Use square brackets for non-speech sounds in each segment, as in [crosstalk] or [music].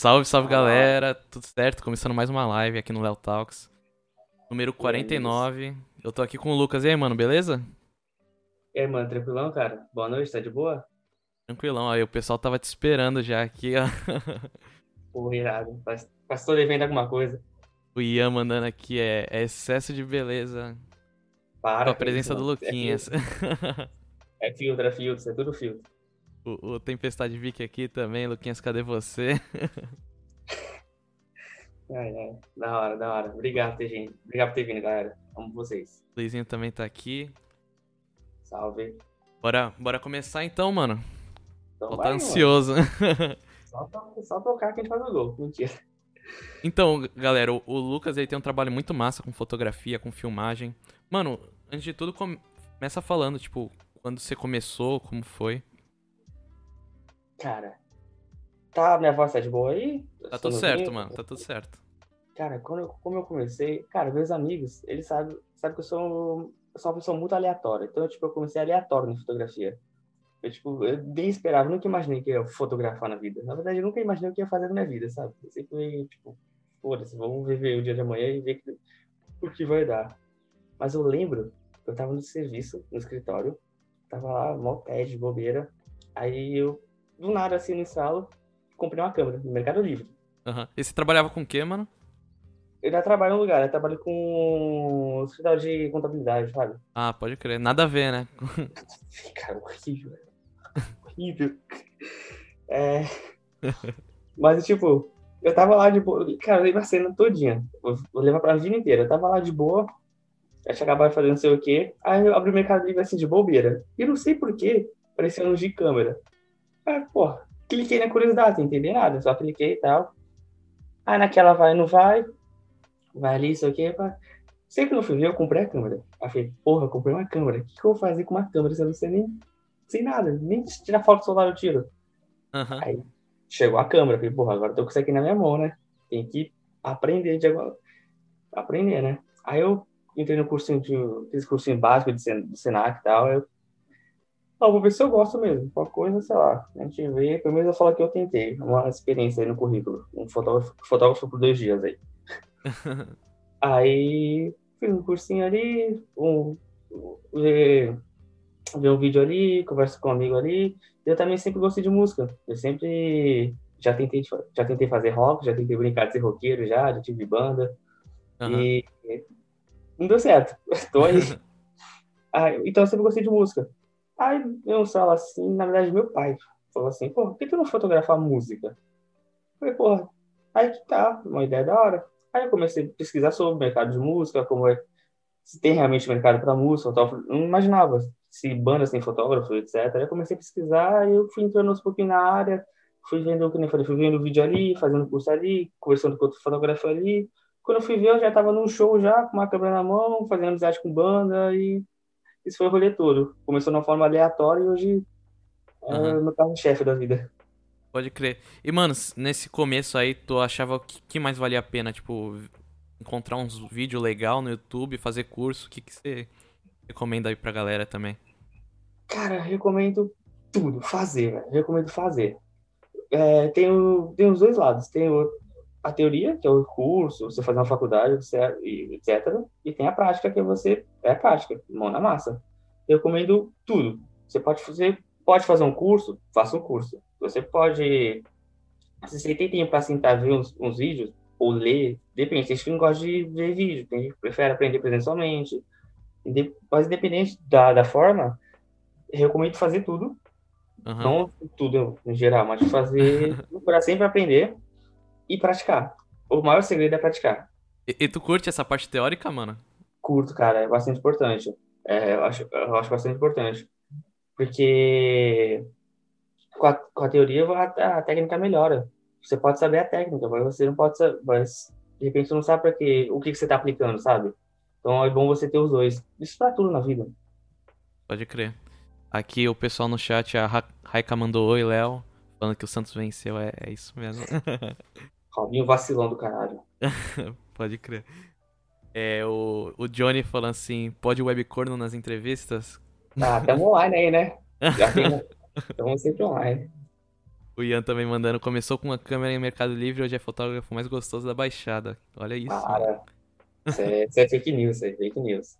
Salve, salve galera, tudo certo? Começando mais uma live aqui no Léo Talks. Número 49. Eu tô aqui com o Lucas. E aí, mano, beleza? E aí, mano, tranquilão, cara? Boa noite, tá de boa? Tranquilão, aí o pessoal tava te esperando já aqui, ó. [laughs] Pô, irado. Todo evento alguma coisa. O Ian mandando aqui é, é excesso de beleza. Para. Com a presença isso, do mano. Luquinhas. [laughs] É filtro, é filtro, é tudo filtro. O, o Tempestade Vic aqui também. Luquinhas, cadê você? [laughs] Ai, ai. Da hora, da hora. Obrigado por ter vindo. Obrigado por ter vindo, galera. Amo vocês. Luizinho também tá aqui. Salve. Bora, bora começar então, mano. Então Tô vai, tá ansioso. [laughs] Só, só tocar que a gente faz o gol. Mentira. Então, galera, o, o Lucas ele tem um trabalho muito massa com fotografia, com filmagem. Mano, antes de tudo, come- começa falando, tipo, quando você começou, como foi. Cara. Tá, minha voz tá de boa aí? Tá Tô tudo certo, mano, tá tudo certo. Cara, quando eu, como eu comecei, cara, meus amigos, eles sabem, sabem que eu sou, eu sou uma pessoa muito aleatória. Então, tipo, eu comecei aleatório na fotografia. Eu, tipo, eu nem esperava, nunca imaginei que eu ia fotografar na vida. Na verdade, eu nunca imaginei o que ia fazer na minha vida, sabe? Eu sempre, tipo, foda-se, vamos viver o dia de amanhã e ver que- o que vai dar. Mas eu lembro, eu tava no serviço, no escritório, tava lá, mó pé de bobeira. Aí eu, do nada, assim, no salo, comprei uma câmera no Mercado Livre. Aham. E você trabalhava com o quê, mano? Eu já trabalho no lugar, eu trabalho com escritório de contabilidade, sabe? Ah, pode crer. Nada a ver, né? [laughs] Cara, horrível. horrível. É... [laughs] Mas, tipo, eu tava lá de boa. Cara, eu lembro a cena todinha. Vou levar pra vida inteira. Eu tava lá de boa. Aí chegava fazendo não sei o quê. Aí eu abri o Mercado Livre assim de bobeira. E eu não sei porquê, parecia um de câmera. Aí, pô, cliquei na curiosidade, sem entender nada. Só cliquei e tal. Aí naquela vai, não vai. Vai ali, isso aqui. Pá. Sempre fui ver, eu comprei a câmera. Aí falei, porra, eu comprei uma câmera. O que, que eu vou fazer com uma câmera se eu não sei nem, sem nada? Nem tirar foto do soldado eu tiro. Aham. Aí chegou a câmera, falei, porra, agora tô com isso aqui na minha mão, né? Tem que aprender de agora. Aprender, né? Aí eu entrei no cursinho de. Fiz cursinho básico de Senac e tal. Eu. Ah, vou ver se eu gosto mesmo. Qualquer coisa, sei lá. A gente vê. Pelo menos eu falo que eu tentei. Uma experiência aí no currículo. Um fotógrafo, fotógrafo por dois dias aí. [laughs] Aí fiz um cursinho ali, um, ver, ver um vídeo ali, converso com um amigo ali. Eu também sempre gostei de música. Eu sempre já tentei, já tentei fazer rock, já tentei brincar de ser roqueiro já, já tive banda. Aham. E não deu certo. [laughs] Tô aí. [laughs] Ah, então eu sempre gostei de música. Aí eu sala assim, na verdade meu pai falou assim, pô, por que tu não fotografar música? Eu falei, porra, aí que tá, uma ideia da hora. Aí eu comecei a pesquisar sobre o mercado de música, como é, se tem realmente mercado para música, fotógrafo. não imaginava se bandas têm fotógrafo, etc. Aí eu comecei a pesquisar e eu fui entrando aos pouquinhos na área, fui vendo, como eu falei, fui vendo vídeo ali, fazendo curso ali, conversando com outro fotógrafo ali. Quando eu fui ver, eu já estava num show já, com uma câmera na mão, fazendo amizade com banda e isso foi o rolê todo. Começou de uma forma aleatória e hoje é meu carro-chefe da vida. Pode crer. E, mano, nesse começo aí, tu achava que, que mais valia a pena? Tipo, encontrar uns vídeos legal no YouTube, fazer curso? O que, que você recomenda aí pra galera também? Cara, recomendo tudo, fazer, velho. Recomendo fazer. É, tem, o, tem os dois lados. Tem o- a teoria, que é o curso, você fazer uma faculdade, etc, e tem a prática, que é você é a prática, mão na massa. Eu recomendo tudo. Você pode fazer, pode fazer um curso, faça um curso. Você pode, se você tem tempo para sentar ver uns, uns vídeos ou ler, depende. Tem gente que não gosta de ver vídeo, tem gente que prefere aprender presencialmente. Mas independente da, da forma, recomendo fazer tudo Aham. não tudo em geral, mas fazer, [laughs] procurar sempre aprender e praticar. O maior segredo é praticar. E, e tu curte essa parte teórica, mano? Curto, cara, é bastante importante. É, eu acho, eu acho bastante importante. Porque com a, com a teoria a, a técnica melhora. Você pode saber a técnica, mas você não pode saber, mas de repente você não sabe quê, o que, que você está aplicando, sabe? Então é bom você ter os dois. Isso pra tudo na vida. Pode crer. Aqui o pessoal no chat, a Ra- Raika mandou oi, Léo. Falando que o Santos venceu, é, é isso mesmo. [laughs] Robinho vacilão do caralho. [laughs] Pode crer. É, o, o Johnny falando assim, pode webcorno nas entrevistas? Ah, estamos online aí, né? Já [laughs] tem. Estamos sempre online. O Ian também mandando, começou com uma câmera em Mercado Livre, hoje é fotógrafo mais gostoso da Baixada. Olha isso. Para. Isso é, isso é fake news, isso é fake news.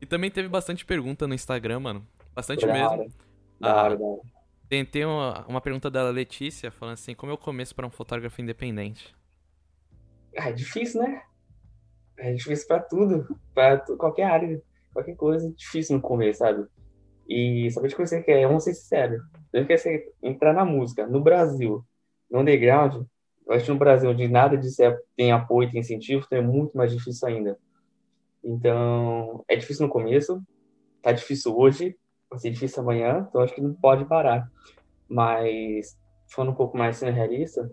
E também teve bastante pergunta no Instagram, mano. Bastante Da mesmo. hora. Da hora, da hora. Tem, uma, uma pergunta da Letícia falando assim, como é o começo para um fotógrafo independente? Ah, é difícil, né? É difícil pra tudo, pra tu- qualquer área, qualquer coisa, é difícil no começo, sabe? E saber de que você quer, vamos ser sinceros, você quer você entrar na música, no Brasil, no underground, eu acho que no Brasil, onde nada disso é- tem apoio, tem incentivo, então é muito mais difícil ainda. Então, é difícil no começo, tá difícil hoje, vai ser difícil amanhã, então acho que não pode parar. Mas, falando um pouco mais sendo realista,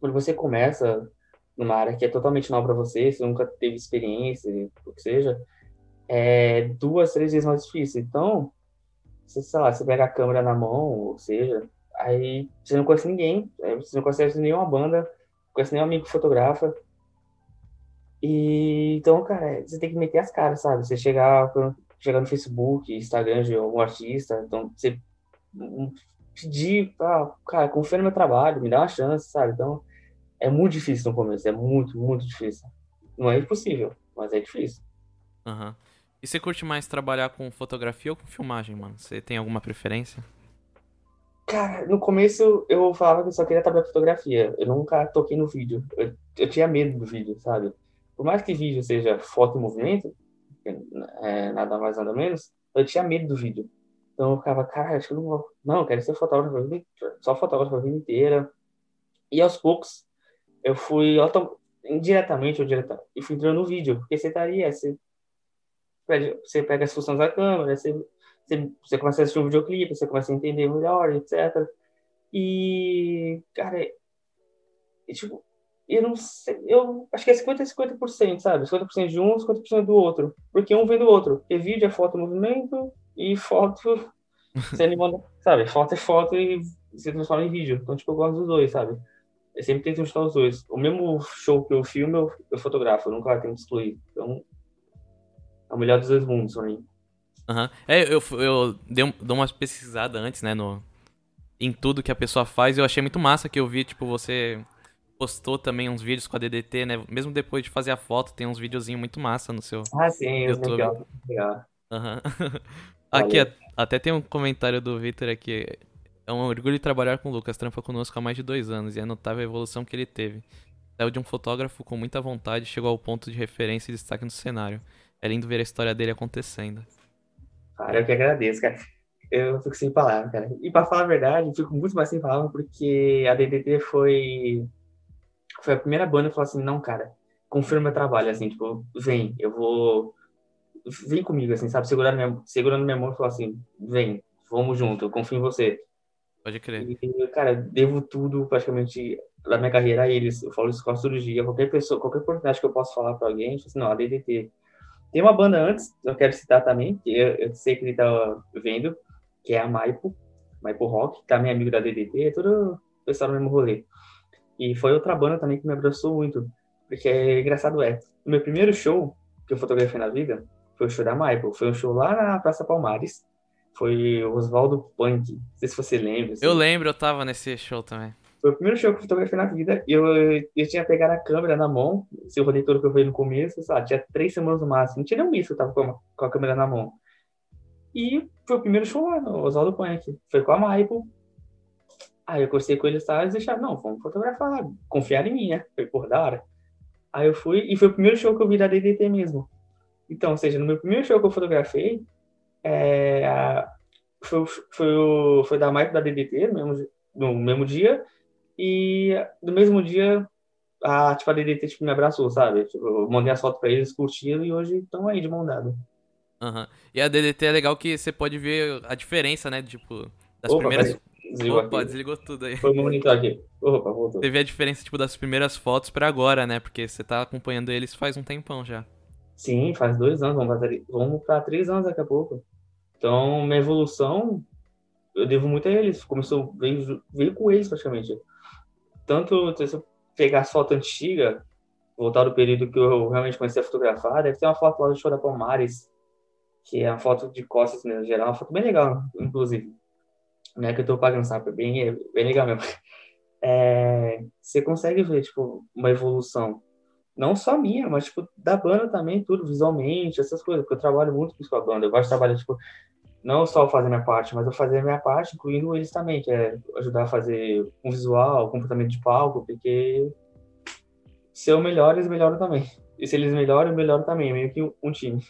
quando você começa numa área que é totalmente nova para você, você nunca teve experiência, o que seja, é duas, três vezes mais difícil. Então, você, sei lá, você pega a câmera na mão, ou seja, aí você não conhece ninguém, você não conhece nenhuma banda, não conhece nenhum amigo que fotografa. E então, cara, você tem que meter as caras, sabe? Você chegar, chegar no Facebook, Instagram de algum artista, então você um, pedir, ah, cara, confia no meu trabalho, me dá uma chance, sabe? Então, é muito difícil no começo, é muito, muito difícil. Não é impossível, mas é difícil. Aham. E você curte mais trabalhar com fotografia ou com filmagem, mano? Você tem alguma preferência? Cara, no começo eu falava que eu só queria trabalhar com fotografia. Eu nunca toquei no vídeo. Eu, eu tinha medo do vídeo, sabe? Por mais que vídeo seja foto em movimento, é, nada mais, nada menos, eu tinha medo do vídeo. Então eu ficava, cara, acho que eu não vou. Não, eu quero ser fotógrafo, só fotógrafo a vida inteira. E aos poucos eu fui autom- indiretamente ou diretamente, e fui entrando no vídeo, porque você estaria, você pede- você pega as funções da câmera, você, você, você começa a assistir um videoclipe, você começa a entender melhor, etc. E, cara, e, tipo, eu não sei, eu acho que é 50 a 50%, sabe? 50% de um, 50% do outro. Porque um vem do outro. Porque vídeo é foto movimento e foto [laughs] você anima, sabe? Foto é foto e se transforma em vídeo. Então, tipo, eu gosto dos dois, sabe? Eu sempre tento juntar os dois. O mesmo show que eu filmo, eu, eu fotografo. Eu nunca tento excluir. Então, é o melhor dos dois mundos pra mim. Aham. É, eu, eu dei, um- dou uma pesquisada antes, né, no, em tudo que a pessoa faz. e Eu achei muito massa que eu vi, tipo, você postou também uns vídeos com a DDT, né? Mesmo depois de fazer a foto, tem uns videozinhos muito massa no seu. Ah, sim, YouTube. legal. legal. Aham. [laughs] Aqui, até tem um comentário do Victor aqui. É um orgulho trabalhar com o Lucas, trampa conosco há mais de dois anos e é notável a evolução que ele teve. Saiu de um fotógrafo com muita vontade, chegou ao ponto de referência e destaque no cenário. É lindo ver a história dele acontecendo. Cara, eu que agradeço, cara. Eu fico sem palavras, cara. E pra falar a verdade, eu fico muito mais sem palavras porque a DDT foi foi a primeira banda que falou assim, não, cara, confirma meu trabalho, assim, tipo, vem, eu vou vem comigo, assim, sabe, segurando minha, segurando minha mão e falou assim, vem, vamos junto, eu confio em você. Pode crer. E, cara, devo tudo praticamente da minha carreira a eles. Eu falo isso quase todo dia. Qualquer pessoa, qualquer oportunidade que eu posso falar pra alguém, assim, não, a DDT. Tem uma banda antes, eu quero citar também, que eu, eu sei que ele tá vendo, que é a Maipo, Maipo Rock, que também é amigo da DDT, é todo pessoal no mesmo rolê. E foi outra banda também que me abraçou muito, porque é engraçado é, o meu primeiro show que eu fotografei na vida foi o show da Maipo, foi um show lá na Praça Palmares, foi o Oswaldo Punk, não sei se você lembra. assim. Eu lembro, eu tava nesse show também. Foi o primeiro show que eu fotografei na vida. E eu, eu tinha pegado a câmera na mão. Esse rolê todo que eu vi no começo, sabe? Tinha três semanas no máximo. Não tinha nem que eu tava com a, com a câmera na mão. E foi o primeiro show lá no Oswaldo Punk. Foi com a Maipo. Aí eu conversei com eles e eles deixaram, não, vamos fotografar. Confiaram em mim, né? Foi por da hora. Aí eu fui, e foi o primeiro show que eu vi da DDT mesmo. Então, ou seja, no meu primeiro show que eu fotografei, é, foi, foi, o, foi da Maipo da DDT, no mesmo, no mesmo dia. E no mesmo dia, a, tipo, a DDT tipo, me abraçou, sabe? Tipo, eu mandei as fotos pra eles, curtiram e hoje estão aí de mão dada. Aham. E a DDT é legal que você pode ver a diferença, né? Tipo, das Opa, primeiras. Desligou Opa, aqui. desligou tudo aí. Foi o monitor aqui. Opa, voltou. Vê a diferença, tipo, das primeiras fotos pra agora, né? Porque você tá acompanhando eles faz um tempão já. Sim, faz dois anos, vamos pra, três- vamos pra três anos daqui a pouco. Então, minha evolução, eu devo muito a eles. Começou, veio, veio com eles praticamente. Tanto se eu pegar as fotos antigas, voltar do período que eu realmente comecei a fotografar, deve ter uma foto lá do show da Palmares, que é uma foto de costas mesmo, geral, uma foto bem legal, inclusive. Não é que eu tô pagando sapo, é bem, é bem legal mesmo. É, você consegue ver, tipo, uma evolução. Não só minha, mas, tipo, da banda também, tudo, visualmente, essas coisas. Porque eu trabalho muito com a banda. Eu gosto de trabalhar, tipo, não só fazer minha parte, mas eu fazer a minha parte, incluindo eles também, que é ajudar a fazer um visual, um comportamento de palco, porque se eu melhoro, eles melhoram também. E se eles melhoram, eu melhoro também, é meio que um time.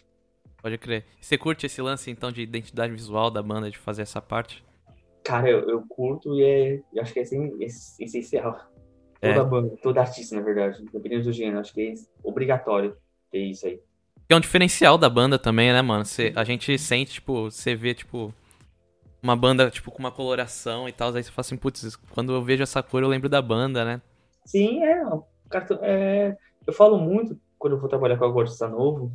Pode crer. Você curte esse lance, então, de identidade visual da banda, de fazer essa parte? Cara, eu, eu curto e é, eu acho que é, essencial. É. Toda banda, todo artista, na verdade, independente do gênero, acho que é obrigatório ter isso aí. É um diferencial da banda também, né, mano? Cê, a gente sente, tipo, você vê, tipo, uma banda, tipo, com uma coloração e tal, aí você fala assim, putz, quando eu vejo essa cor eu lembro da banda, né? Sim, é. é eu falo muito quando eu vou trabalhar com algum artista novo,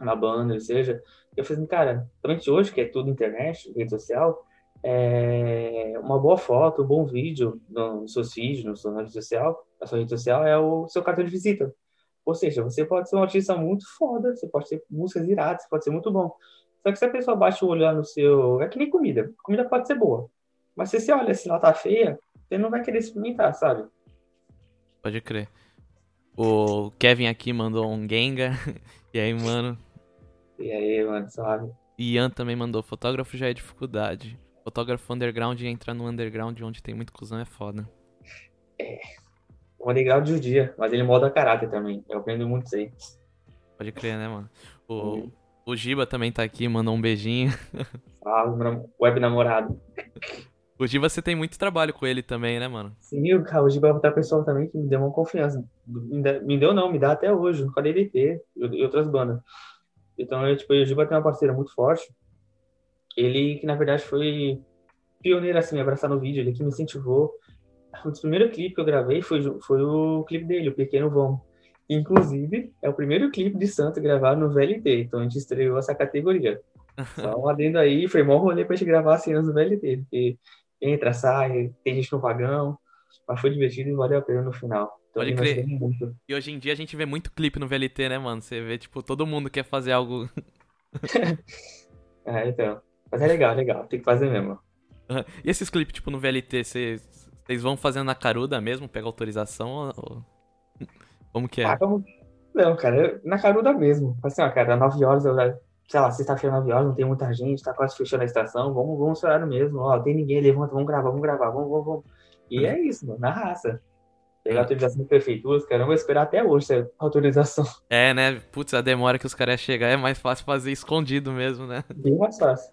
na banda, ou seja, eu falei assim, cara, principalmente hoje, que é tudo internet, rede social, é, uma boa foto, um bom vídeo nos seus vídeos, na sua rede social, na sua rede social é o seu cartão de visita. Ou seja, você pode ser um artista muito foda, você pode ter músicas iradas, você pode ser muito bom. Só que se a pessoa baixa o olho no seu. É que nem comida. Comida pode ser boa. Mas se você olha se ela tá feia, você não vai querer experimentar, sabe? Pode crer. O Kevin aqui mandou um Gengar. [laughs] E aí, mano? E aí, mano, sabe? Ian também mandou. Fotógrafo já é dificuldade. Fotógrafo underground e entrar no underground onde tem muito cuzão é foda. É. O underground dia, mas ele molda caráter também. Eu aprendo muito isso aí. Pode crer, né, mano? O, uhum. o Giba também tá aqui, mandou um beijinho. [laughs] Ah, web namorado. O Giba, você tem muito trabalho com ele também, né, mano? Sim, o Giba é outra pessoa também que me deu uma confiança. Me deu não, me dá até hoje, no KDDT e outras bandas. Então, eu, tipo, o Giba tem uma parceira muito forte ele que na verdade foi pioneiro assim, me abraçar no vídeo, ele que me incentivou. O primeiro clipe que eu gravei foi, foi o clipe dele, o Pequeno Vão. Inclusive, é o primeiro clipe de Santo gravado no VLT, então a gente estreou essa categoria. [laughs] Só um adendo aí, foi mó rolê pra gente gravar cenas no VLT, porque entra, sai, tem gente no vagão, mas foi divertido e valeu a pena no final. Então, Pode crer. E hoje em dia a gente vê muito clipe no VLT, né, mano? Você vê, tipo, todo mundo quer fazer algo. [laughs] é, então. Mas é legal, é legal. Tem que fazer mesmo. E esses clipes, tipo, no VLT, vocês vão fazendo na caruda mesmo? Pega autorização ou... Como que é? Ah. Não, cara, na caruda mesmo. Assim, ó, cara, 9 horas, eu, sei lá, sexta-feira, 9 horas, não tem muita gente, tá quase fechando a estação, vamos, vamos horário mesmo. Ó, tem ninguém, levanta, vamos gravar, vamos gravar, vamos, vamos, vamos. E é isso, mano, na raça. Pegar autorização de prefeitura, cara, não vou esperar até hoje essa autorização. É, né? Putz, a demora que os caras chegar é mais fácil fazer escondido mesmo, né? Bem mais fácil.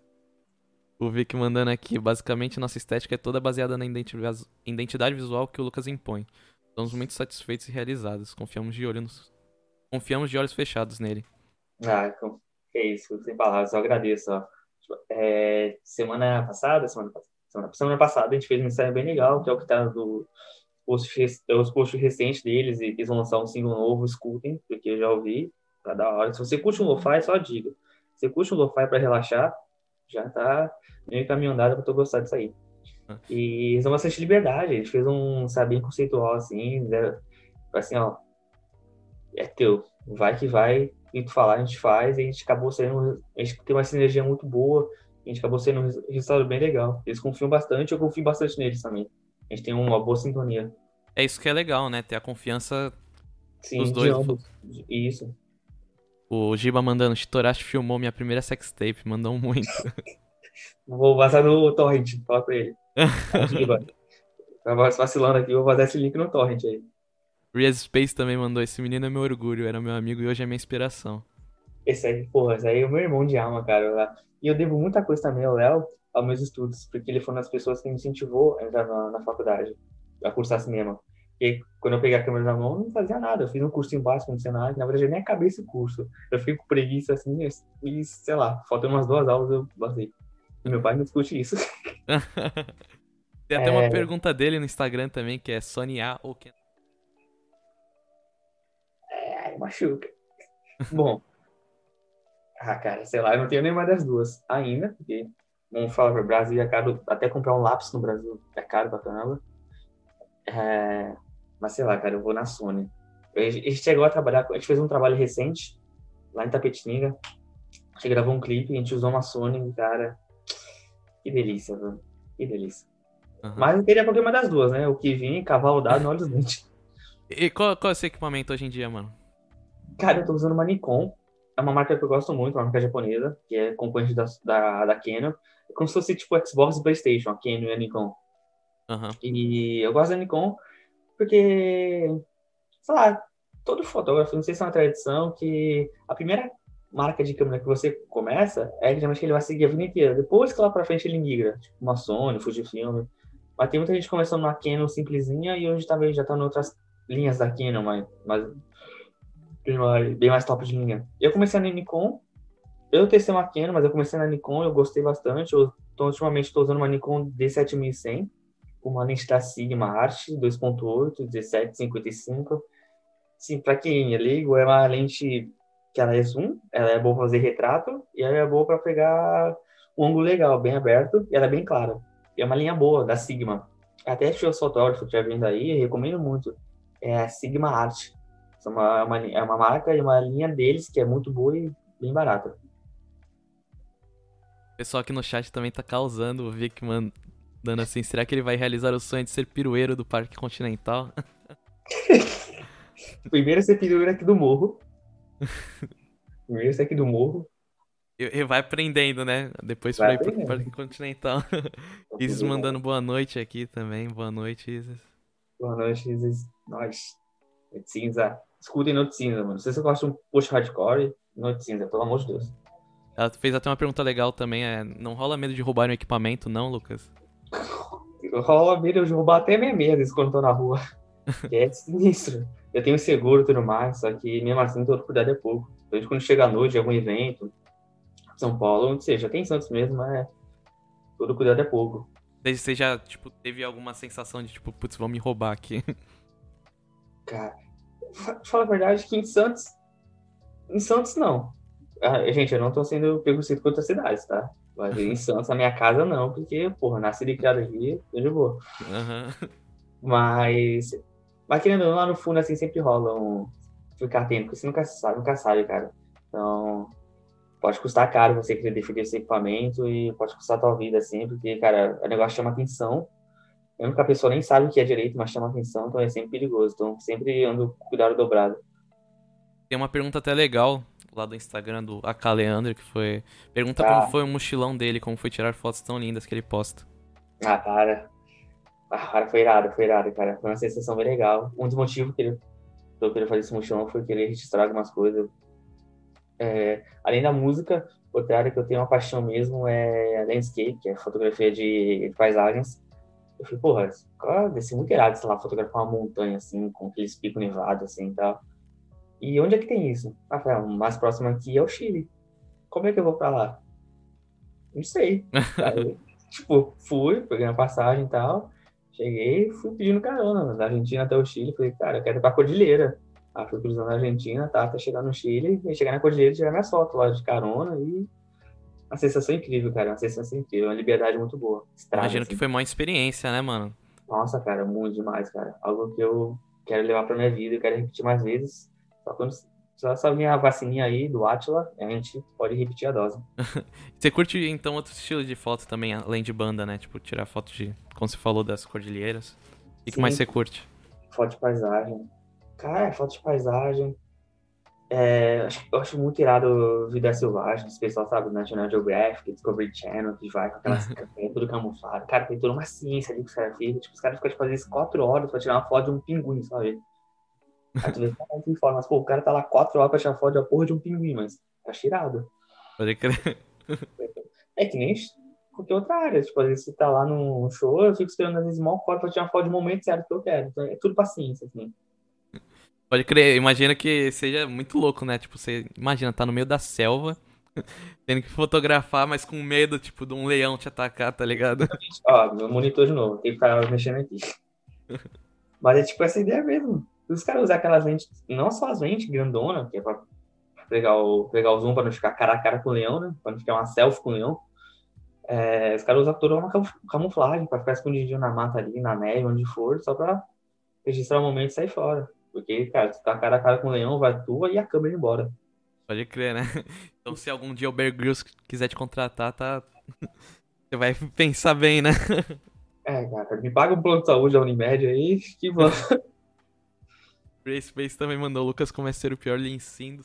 O Vic mandando aqui, basicamente nossa estética é toda baseada na identidade visual que o Lucas impõe. Estamos muito satisfeitos e realizados. Confiamos de olhos, confiamos de olhos fechados nele. Ah, que isso, sem palavras, eu agradeço. Ó. É, semana passada, semana, semana, semana, passada, a gente fez um ensaio bem legal, que é o que tá no post, os posts recentes deles, e eles vão lançar um single novo, escutem, porque eu já ouvi, tá da hora. Se você curte um lo-fi, só diga. Se você curte um lo-fi pra relaxar, já tá meio caminho andado pra tu gostar disso aí. Ah. E eles dão bastante liberdade, eles fez um sabinho conceitual assim, né? assim, ó, é teu, vai que vai, e tu falar, a gente faz, e a gente acabou sendo, a gente tem uma sinergia muito boa, a gente acabou sendo um resultado bem legal. Eles confiam bastante, eu confio bastante neles também. A gente tem uma boa sintonia. É isso que é legal, né? Ter a confiança Sim, dos dois. Isso. O Giba mandando, Chitorashi filmou minha primeira sextape, mandou muito. [laughs] vou vazar no torrent, fala pra ele. Giba, [laughs] tava vacilando aqui, vou vazar esse link no torrent aí. Rias Space também mandou, esse menino é meu orgulho, era meu amigo e hoje é minha inspiração. Esse aí, porra, esse aí é o meu irmão de alma, cara. E eu devo muita coisa também ao Léo, aos meus estudos, porque ele foi uma das pessoas que me incentivou a entrar na, na faculdade, a cursar cinema. E quando eu peguei a câmera na mão, não fazia nada. Eu fiz um cursinho básico no cenário. Na verdade, eu nem acabei esse curso. Eu fiquei com preguiça assim e, sei lá, faltando umas duas aulas eu passei. E meu pai não discute isso. [laughs] Tem até é... uma pergunta dele no Instagram também, que é Sony A ou Ken? É, machuca. Bom. Ah, cara, sei lá, eu não tenho nenhuma das duas ainda, porque, vamos falar para o Brasil, é caro até comprar um lápis no Brasil, é caro pra caramba. É, mas sei lá, cara, eu vou na Sony. A gente chegou a trabalhar, a gente fez um trabalho recente lá em Tapetininga. A gente gravou um clipe, a gente usou uma Sony, cara. Que delícia, velho. Que delícia. Uhum. Mas eu queria qualquer uma das duas, né? O que vinha, cavalo dado no olhos dentes. [laughs] E qual, qual é o seu equipamento hoje em dia, mano? Cara, eu tô usando uma Nikon. É uma marca que eu gosto muito, uma marca japonesa, que é concorrente da, da, da Canon. É como se fosse tipo Xbox e Playstation, a Canon e a Nikon. Uhum. E eu gosto da Nikon porque, sei lá, todo fotógrafo, não sei se é uma tradição, que a primeira marca de câmera que você começa é geralmente que ele vai seguir a vida inteira. Depois que lá pra frente ele migra, tipo uma Sony, Fujifilm. Mas tem muita gente começando na Canon simplesinha e hoje talvez já tá em outras linhas da Canon, mas, mas bem, mais, top de linha. Eu comecei na Nikon, eu testei uma Canon, mas eu comecei na Nikon, eu gostei bastante. Eu tô, ultimamente estou usando uma Nikon D7100, uma lente da Sigma Art 2.8, 1755. Sim, para quem é leigo, é uma lente que ela é zoom, ela é boa para fazer retrato e ela é boa para pegar um ângulo legal, bem aberto, e ela é bem clara. E é uma linha boa da Sigma. Até se os fotógrafos estiver vendo aí, recomendo muito. É a Sigma Art. É uma, uma, é uma marca e uma linha deles que é muito boa e bem barata. O pessoal aqui no chat também tá causando o Vic mandando assim, será que ele vai realizar o sonho de ser pirueiro do Parque Continental? [laughs] Primeiro ser pirueiro aqui do morro. [laughs] Primeiro ser aqui do morro. E vai aprendendo, né? Depois vai pra ir pro Parque Continental. [laughs] Isis mandando boa noite aqui também. Boa noite, Isis. Boa noite, Isis. Nós. Noite cinza. Escutem Noite cinza, mano. Se você gosta de um post hardcore, Noite cinza, pelo amor de Deus. Ela fez até uma pergunta legal também. É, não rola medo de roubar um equipamento, não, Lucas? Rola medo de roubar até minha mesa quando tô na rua. que [laughs] é sinistro. Eu tenho seguro e tudo mais, só que mesmo assim todo cuidado é pouco. Então, quando chega à noite, algum evento, são Paulo, onde seja, tem Santos mesmo, mas todo cuidado é pouco. Você já, tipo, teve alguma sensação de, tipo, putz, vão me roubar aqui? [laughs] Cara, fala a verdade que em Santos, em Santos não. Ah, gente, eu não tô sendo pego com outras cidades, tá? Mas em Santos, a minha casa não, porque, porra, nasci e criado aqui, tô de boa. Uhum. Mas, mas querendo ou não, lá no fundo, assim, sempre rola um ficar atento, porque você nunca sabe, nunca sabe, cara. Então, pode custar caro você querer defender esse equipamento e pode custar a tua vida, assim, porque, cara, o negócio chama atenção. Mesmo que a pessoa nem sabe o que é direito, mas chama atenção, então é sempre perigoso. Então, sempre ando com cuidado dobrado. Tem uma pergunta até legal lá do Instagram do Akaleandro, que foi... Pergunta ah. como foi o mochilão dele, como foi tirar fotos tão lindas que ele posta. Ah, cara. Ah, cara, foi irado, foi irado, cara. Foi uma sensação bem legal. Um dos motivos que ele, que eu queria fazer esse mochilão foi querer registrar algumas coisas é, além da música, outra área que eu tenho uma paixão mesmo é a landscape, que é fotografia de, de paisagens. Eu falei, porra, deve ser muito irado, sei lá, fotografar uma montanha, assim, com aqueles picos nevados, assim, e tal. E onde é que tem isso? Ah, falei, o mais próximo aqui é o Chile. Como é que eu vou pra lá? Não sei. [laughs] Aí, tipo, fui, peguei a passagem e tal. Cheguei fui pedindo carona, da Argentina até o Chile. Falei, cara, eu quero ir pra Cordilheira. Aí fui cruzando a Argentina, tá, até chegar no Chile, e chegar na Cordilheira e tirar minha foto lá de carona e uma sensação incrível, cara, uma sensação incrível, uma liberdade muito boa. Estrada, Imagino assim. que foi uma experiência, né, mano? Nossa, cara, muito demais, cara. Algo que eu quero levar pra minha vida, eu quero repetir mais vezes. Só quando só essa minha vacininha aí do Atila, a gente pode repetir a dose. [laughs] você curte então outro estilo de foto também, além de banda, né? Tipo, tirar foto de, como você falou, das cordilheiras. O que mais você curte? Foto de paisagem. Cara, foto de paisagem. É, eu acho muito irado Vida Selvagem, esse pessoal sabe, National Geographic, Discovery Channel, que vai com aquelas [laughs] é tudo camuflado. Cara, tem toda uma ciência ali que os caras fazem. Tipo, os caras ficam tipo, às vezes quatro horas pra tirar uma foto de um pinguim, sabe? Aí tu vê, que foda, mas pô, o cara tá lá quatro horas pra tirar foto de uma porra de um pinguim, mas tá tirado. Pode crer. É que nem qualquer outra área. Tipo, às vezes você tá lá num show, eu fico esperando às vezes mal foto pra tirar foto de um momento certo que eu quero. Então é tudo paciência, assim. Pode crer, imagina que seja muito louco, né? Tipo, você imagina, tá no meio da selva, [laughs] tendo que fotografar, mas com medo, tipo, de um leão te atacar, tá ligado? [laughs] Ó, meu monitor de novo, tem que ficar mexendo aqui. [laughs] mas é tipo essa ideia mesmo. Os caras usam aquelas lentes, não só as lentes grandona, que é pra pegar o, pegar o zoom pra não ficar cara a cara com o leão, né? Pra não ficar uma selfie com o leão. É, os caras usam toda uma camuflagem pra ficar escondidinho na mata ali, na neve, onde for, só pra registrar o momento e sair fora. Porque, cara, tu tá cara a cara com o leão, vai tua e a câmera embora. Pode crer, né? [laughs] Então se algum dia o Bear Grylls quiser te contratar, tá... [laughs] Você vai pensar bem, né? [laughs] É, cara, me paga um plano de saúde da Unimed aí, que vamos. Grace Space também mandou o Lucas como é ser o pior Linsin do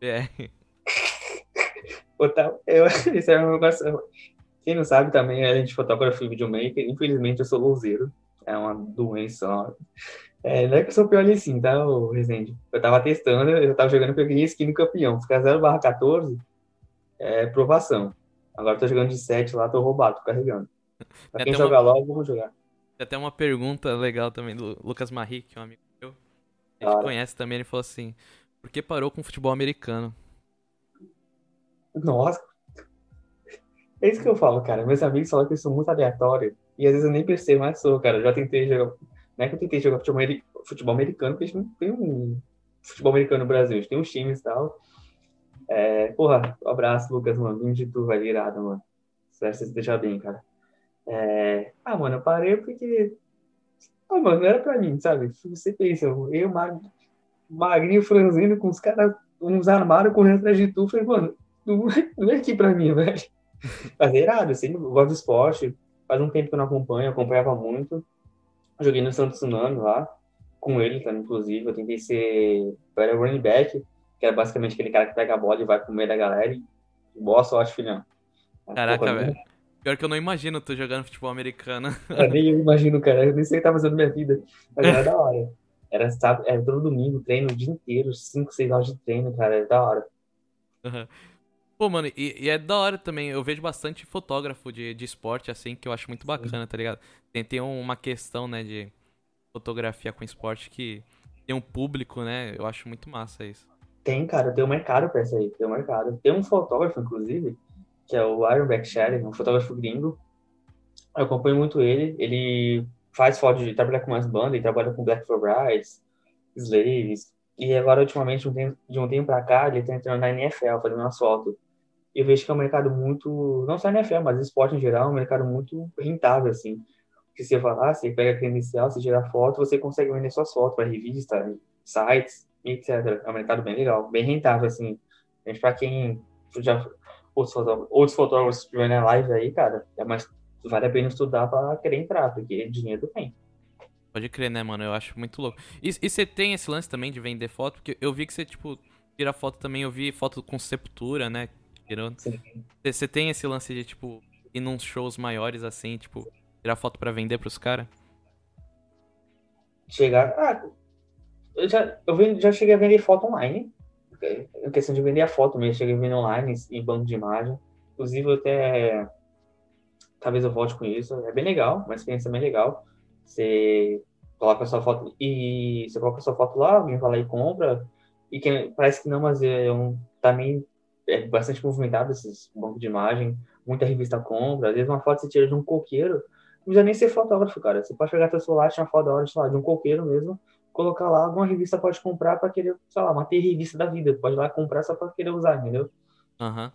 [laughs] eu, [laughs] isso é um negócio. Quem não sabe também, a gente fotógrafo e videomaker. Infelizmente, eu sou louzeiro. É uma doença. É, não é que eu sou o pior Linsin, tá, o Resende? Eu tava testando, eu tava jogando porque eu ganhei skin no campeão. Ficar 0 barra 14 é provação. Agora eu tô jogando de 7 lá, tô roubado, tô carregando. Pra quem joga uma... logo, vamos jogar. Tem até uma pergunta legal também do Lucas Marri, que é um amigo meu. A gente conhece também, ele falou assim: por que parou com o futebol americano? Nossa. É isso que eu falo, cara. Meus amigos falam que eu sou muito aleatório. E às vezes eu nem percebo, mas sou, cara. Eu já tentei jogar. Não é que eu tentei jogar futebol, futebol americano, porque a gente não tem um futebol americano no Brasil. A gente tem uns times e tal. É, porra, um abraço, Lucas, mano. Vim de tu, vai virado, mano. Espero que você esteja bem, cara. É... Ah, mano, eu parei porque. Ah, mano, não era pra mim, sabe? Você pensa, eu, mag... magrinho, franzino, com os caras, uns armários correndo atrás de tu. Falei, mano, não, não é aqui pra mim, [laughs] velho. Mas é irado, eu sempre gosto do esporte. Faz um tempo que eu não acompanho, acompanhava muito. Joguei no Santos Tsunami lá, com ele também, inclusive. Eu tentei ser. Eu era running back que é basicamente aquele cara que pega a bola e vai pro meio da galera e boa sorte, filhão. Caraca, velho. Pior que eu não imagino tu jogando futebol americano. [laughs] É, nem eu imagino, cara. Eu nem sei o que tá fazendo minha vida. Mas era da hora. Era, sabe, era todo domingo, treino o dia inteiro, 5, 6 horas de treino, cara. Era da hora. Uhum. Pô, mano, e, e, é da hora também. Eu vejo bastante fotógrafo de, de esporte, assim, que eu acho muito bacana, tá ligado? Tem, tem uma questão, né, de fotografia com esporte que tem um público, né? Eu acho muito massa isso. Tem, cara, tem um mercado pra isso aí, tem um mercado. Tem um fotógrafo, inclusive, que é o Aaron Beckshire, um fotógrafo gringo. Eu acompanho muito ele. Ele faz foto de trabalha com umas bandas, ele trabalha com Black for Brides, Slaves. E agora, ultimamente, de um tempo, de um tempo pra cá, ele tá entrando na NFL, fazendo umas fotos. E eu vejo que é um mercado muito, não só NFL, mas esporte em geral, é um mercado muito rentável, assim. Porque você vai lá, você pega a credencial, você tira foto, você consegue vender suas fotos para revista, sites etc. É um mercado bem legal, bem rentável, assim. A gente, pra quem já outros fotógrafos, outros fotógrafos que na live aí, cara, é mais, vale a pena estudar pra querer entrar, porque dinheiro tem. Pode crer, né, mano? Eu acho muito louco. E, e você tem esse lance também de vender foto? Porque eu vi que você, tipo, tira foto também, eu vi foto com sepultura, né? Você tem esse lance de, tipo, ir nos shows maiores assim, tipo, tirar foto para vender pros caras? Chegar. Ah, eu já, eu já cheguei a vender foto online. Em questão de vender a foto mesmo, cheguei a vender online em banco de imagem. Inclusive, até. Talvez eu volte com isso. É bem legal, uma experiência bem legal. Você coloca a sua foto e você coloca a sua foto lá, alguém vai lá e compra. E que, parece que não, mas é um, também é bastante movimentado esses bancos de imagem. Muita revista compra. Às vezes uma foto você tira de um coqueiro. Não precisa nem ser fotógrafo, cara. Você pode pegar teu celular, tirar uma foto da hora, sei lá, de um coqueiro mesmo colocar lá, alguma revista pode comprar para querer, sei lá, uma revista da vida. Pode lá comprar só para querer usar, entendeu? Aham. Uhum.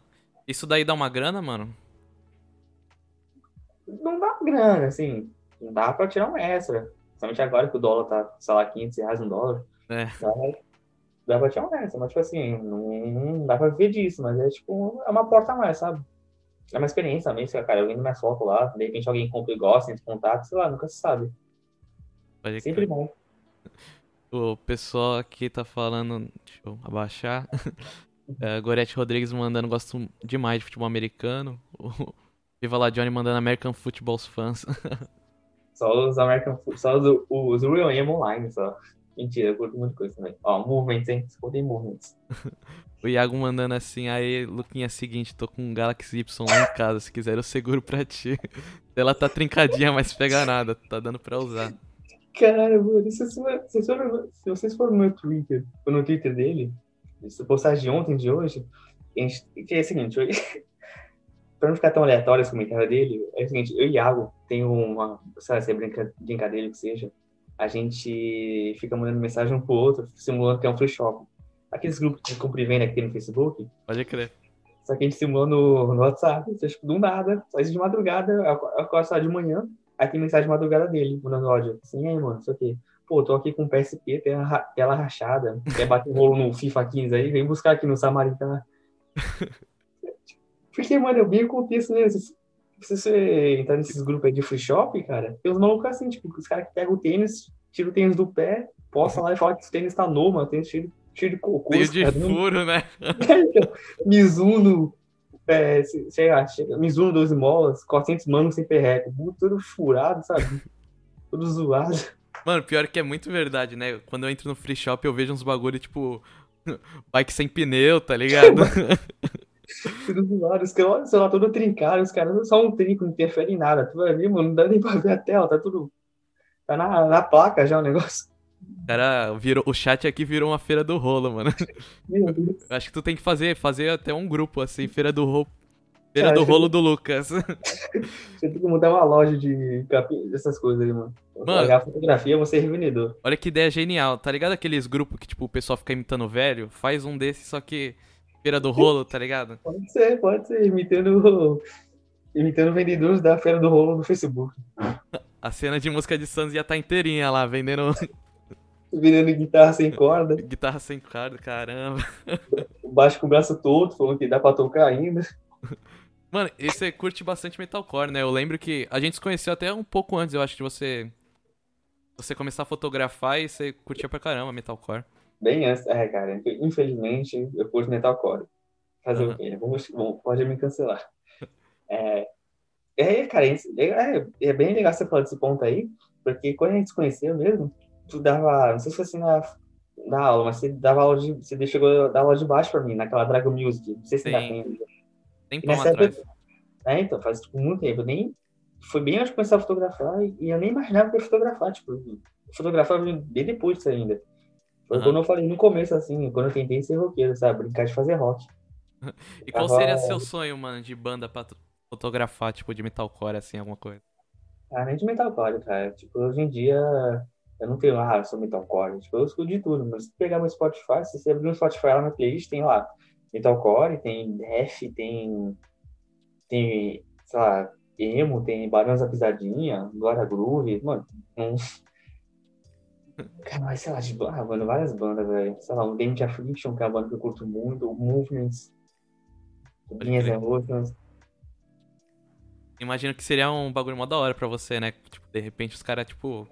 Isso daí dá uma grana, mano? Não dá grana, assim. Não dá pra tirar um extra. Principalmente agora que o dólar tá, sei lá, 500 reais um dólar. É. Dá, dá pra tirar um extra, mas, tipo assim, não, não dá pra viver disso, mas é, tipo, é uma porta a mais, sabe? É uma experiência também, se, cara, eu vendo minha foto lá, de repente alguém compra e gosta, entra em contato, sei lá, nunca se sabe. Pode Sempre bom. O pessoal aqui tá falando. Deixa eu abaixar. [laughs] É, Gorete Rodrigues mandando, gosto demais de futebol americano. O Viva La Johnny mandando American Football's fãs. [laughs] Só os American só os, os Real Online, só. Mentira, eu curto muita coisa também. Ó, Movements, hein? Escutem Movements. [laughs] o Iago mandando assim, aí, Luquinha, é seguinte, tô com um Galaxy Y lá em casa, se quiser eu seguro pra ti. Ela tá trincadinha, mas pega nada, tá dando pra usar. Cara, mano, se, vocês foram, se vocês foram no meu Twitter, ou no Twitter dele, essa postagem de ontem, de hoje, gente, que é o seguinte, eu, [laughs] pra não ficar tão aleatório esse comentário dele, é o seguinte, eu e Iago tem uma, sabe, se é brinca, brincadeira que seja, a gente fica mandando mensagem um pro outro, simulando que é um free shop. Aqueles grupos de compra e venda que tem no Facebook. Pode crer. Só que a gente simula no, no WhatsApp, então, tipo, do nada, só isso de madrugada, eu acordo de manhã, Aí tem mensagem de madrugada dele, mandando áudio. Assim, aí, mano, isso aqui. Pô, tô aqui com o PSP, tem a tela rachada. Quer bater rolo no FIFA 15 aí? Vem buscar aqui no Samaritana. [laughs] Porque, mano, eu vi o contexto mesmo. Se você entrar nesses grupos aí de free shop, cara, tem uns malucos assim, tipo, os caras que pegam o tênis, tiram o tênis do pé, posta lá e fala que o tênis tá novo, mano, tênis cheio, cheio de cocô. Cheio de furo, né? [laughs] Mizuno, é, sei lá, Mizuno 12 molas, 400 manos sem perreco, tudo furado, sabe? [laughs] tudo zoado. Mano, pior que é muito verdade, né? Quando eu entro no free shop, eu vejo uns bagulho, tipo, [laughs] bike sem pneu, tá ligado? [laughs] tudo zoado, os caras, sei lá, todo trincado, os caras só um trinco, não interfere em nada. Tu vai ver, mano, não dá nem pra ver a tela, tá tudo. Tá na, na placa já o negócio. Cara, virou, o chat aqui virou uma feira do rolo, mano. [laughs] Meu Deus. Acho que tu tem que fazer, fazer até um grupo, assim, feira do rolo. Feira do rolo do Lucas. [laughs] [laughs] Você tem que montar uma loja de dessas coisas aí, mano. Mano, pegar fotografia, você é revendedor. Olha que ideia genial. Tá ligado aqueles grupos que, tipo, o pessoal fica imitando velho? Faz um desses, só que feira do rolo, tá ligado? Pode ser, pode ser. Imitando, imitando vendedores da feira do rolo no Facebook. A cena de música de Santos já tá inteirinha lá, vendendo Vendendo guitarra sem corda. Guitarra sem corda, caramba. Baixo com o braço todo, falando que dá pra tocar ainda. Mano, e você curte bastante metalcore, né? Eu lembro que a gente se conheceu até um pouco antes, eu acho, de você você começar a fotografar e você curtia pra caramba metalcore. Bem antes, é, cara. Infelizmente, eu curto metalcore. Fazer uhum. o quê? Vamos, vamos, pode me cancelar. É, é cara, é, é, é bem legal você falar desse ponto aí, porque quando a gente se conheceu mesmo, tu dava, não sei se foi assim na, na aula, mas você dava aula de, você chegou aula de baixo pra mim, naquela Dragon Music, não sei se ainda tem. Tempão atrás. Época, é, então, faz tipo, muito tempo. Nem, foi bem antes de começar a fotografar e, eu nem imaginava que ia fotografar. Tipo, fotografar bem depois disso ainda. Foi uhum. quando eu falei no começo, assim, quando eu tentei ser roqueiro, sabe? Brincar de fazer rock. [laughs] e qual Tava... seria seu sonho, mano, de banda pra fotografar, tipo, de metalcore, assim, alguma coisa? Ah, nem de metalcore, cara. Tipo, hoje em dia eu não tenho, ah, eu sou metalcore. Tipo, eu escuto de tudo, mas se pegar meu Spotify, se você abrir um Spotify lá na playlist, tem lá metalcore, tem death, tem tem, sei lá, emo, tem Barões da Pisadinha, Glória Groove, mano. [laughs] Cara, mas sei lá, de ah, mano, várias bandas, velho. Sei lá, um Damage Affliction, que é uma banda que eu curto muito, o Movements, Minhas Emotions. Imagino que seria um bagulho mó da hora pra você, né? Tipo, de repente os caras, tipo,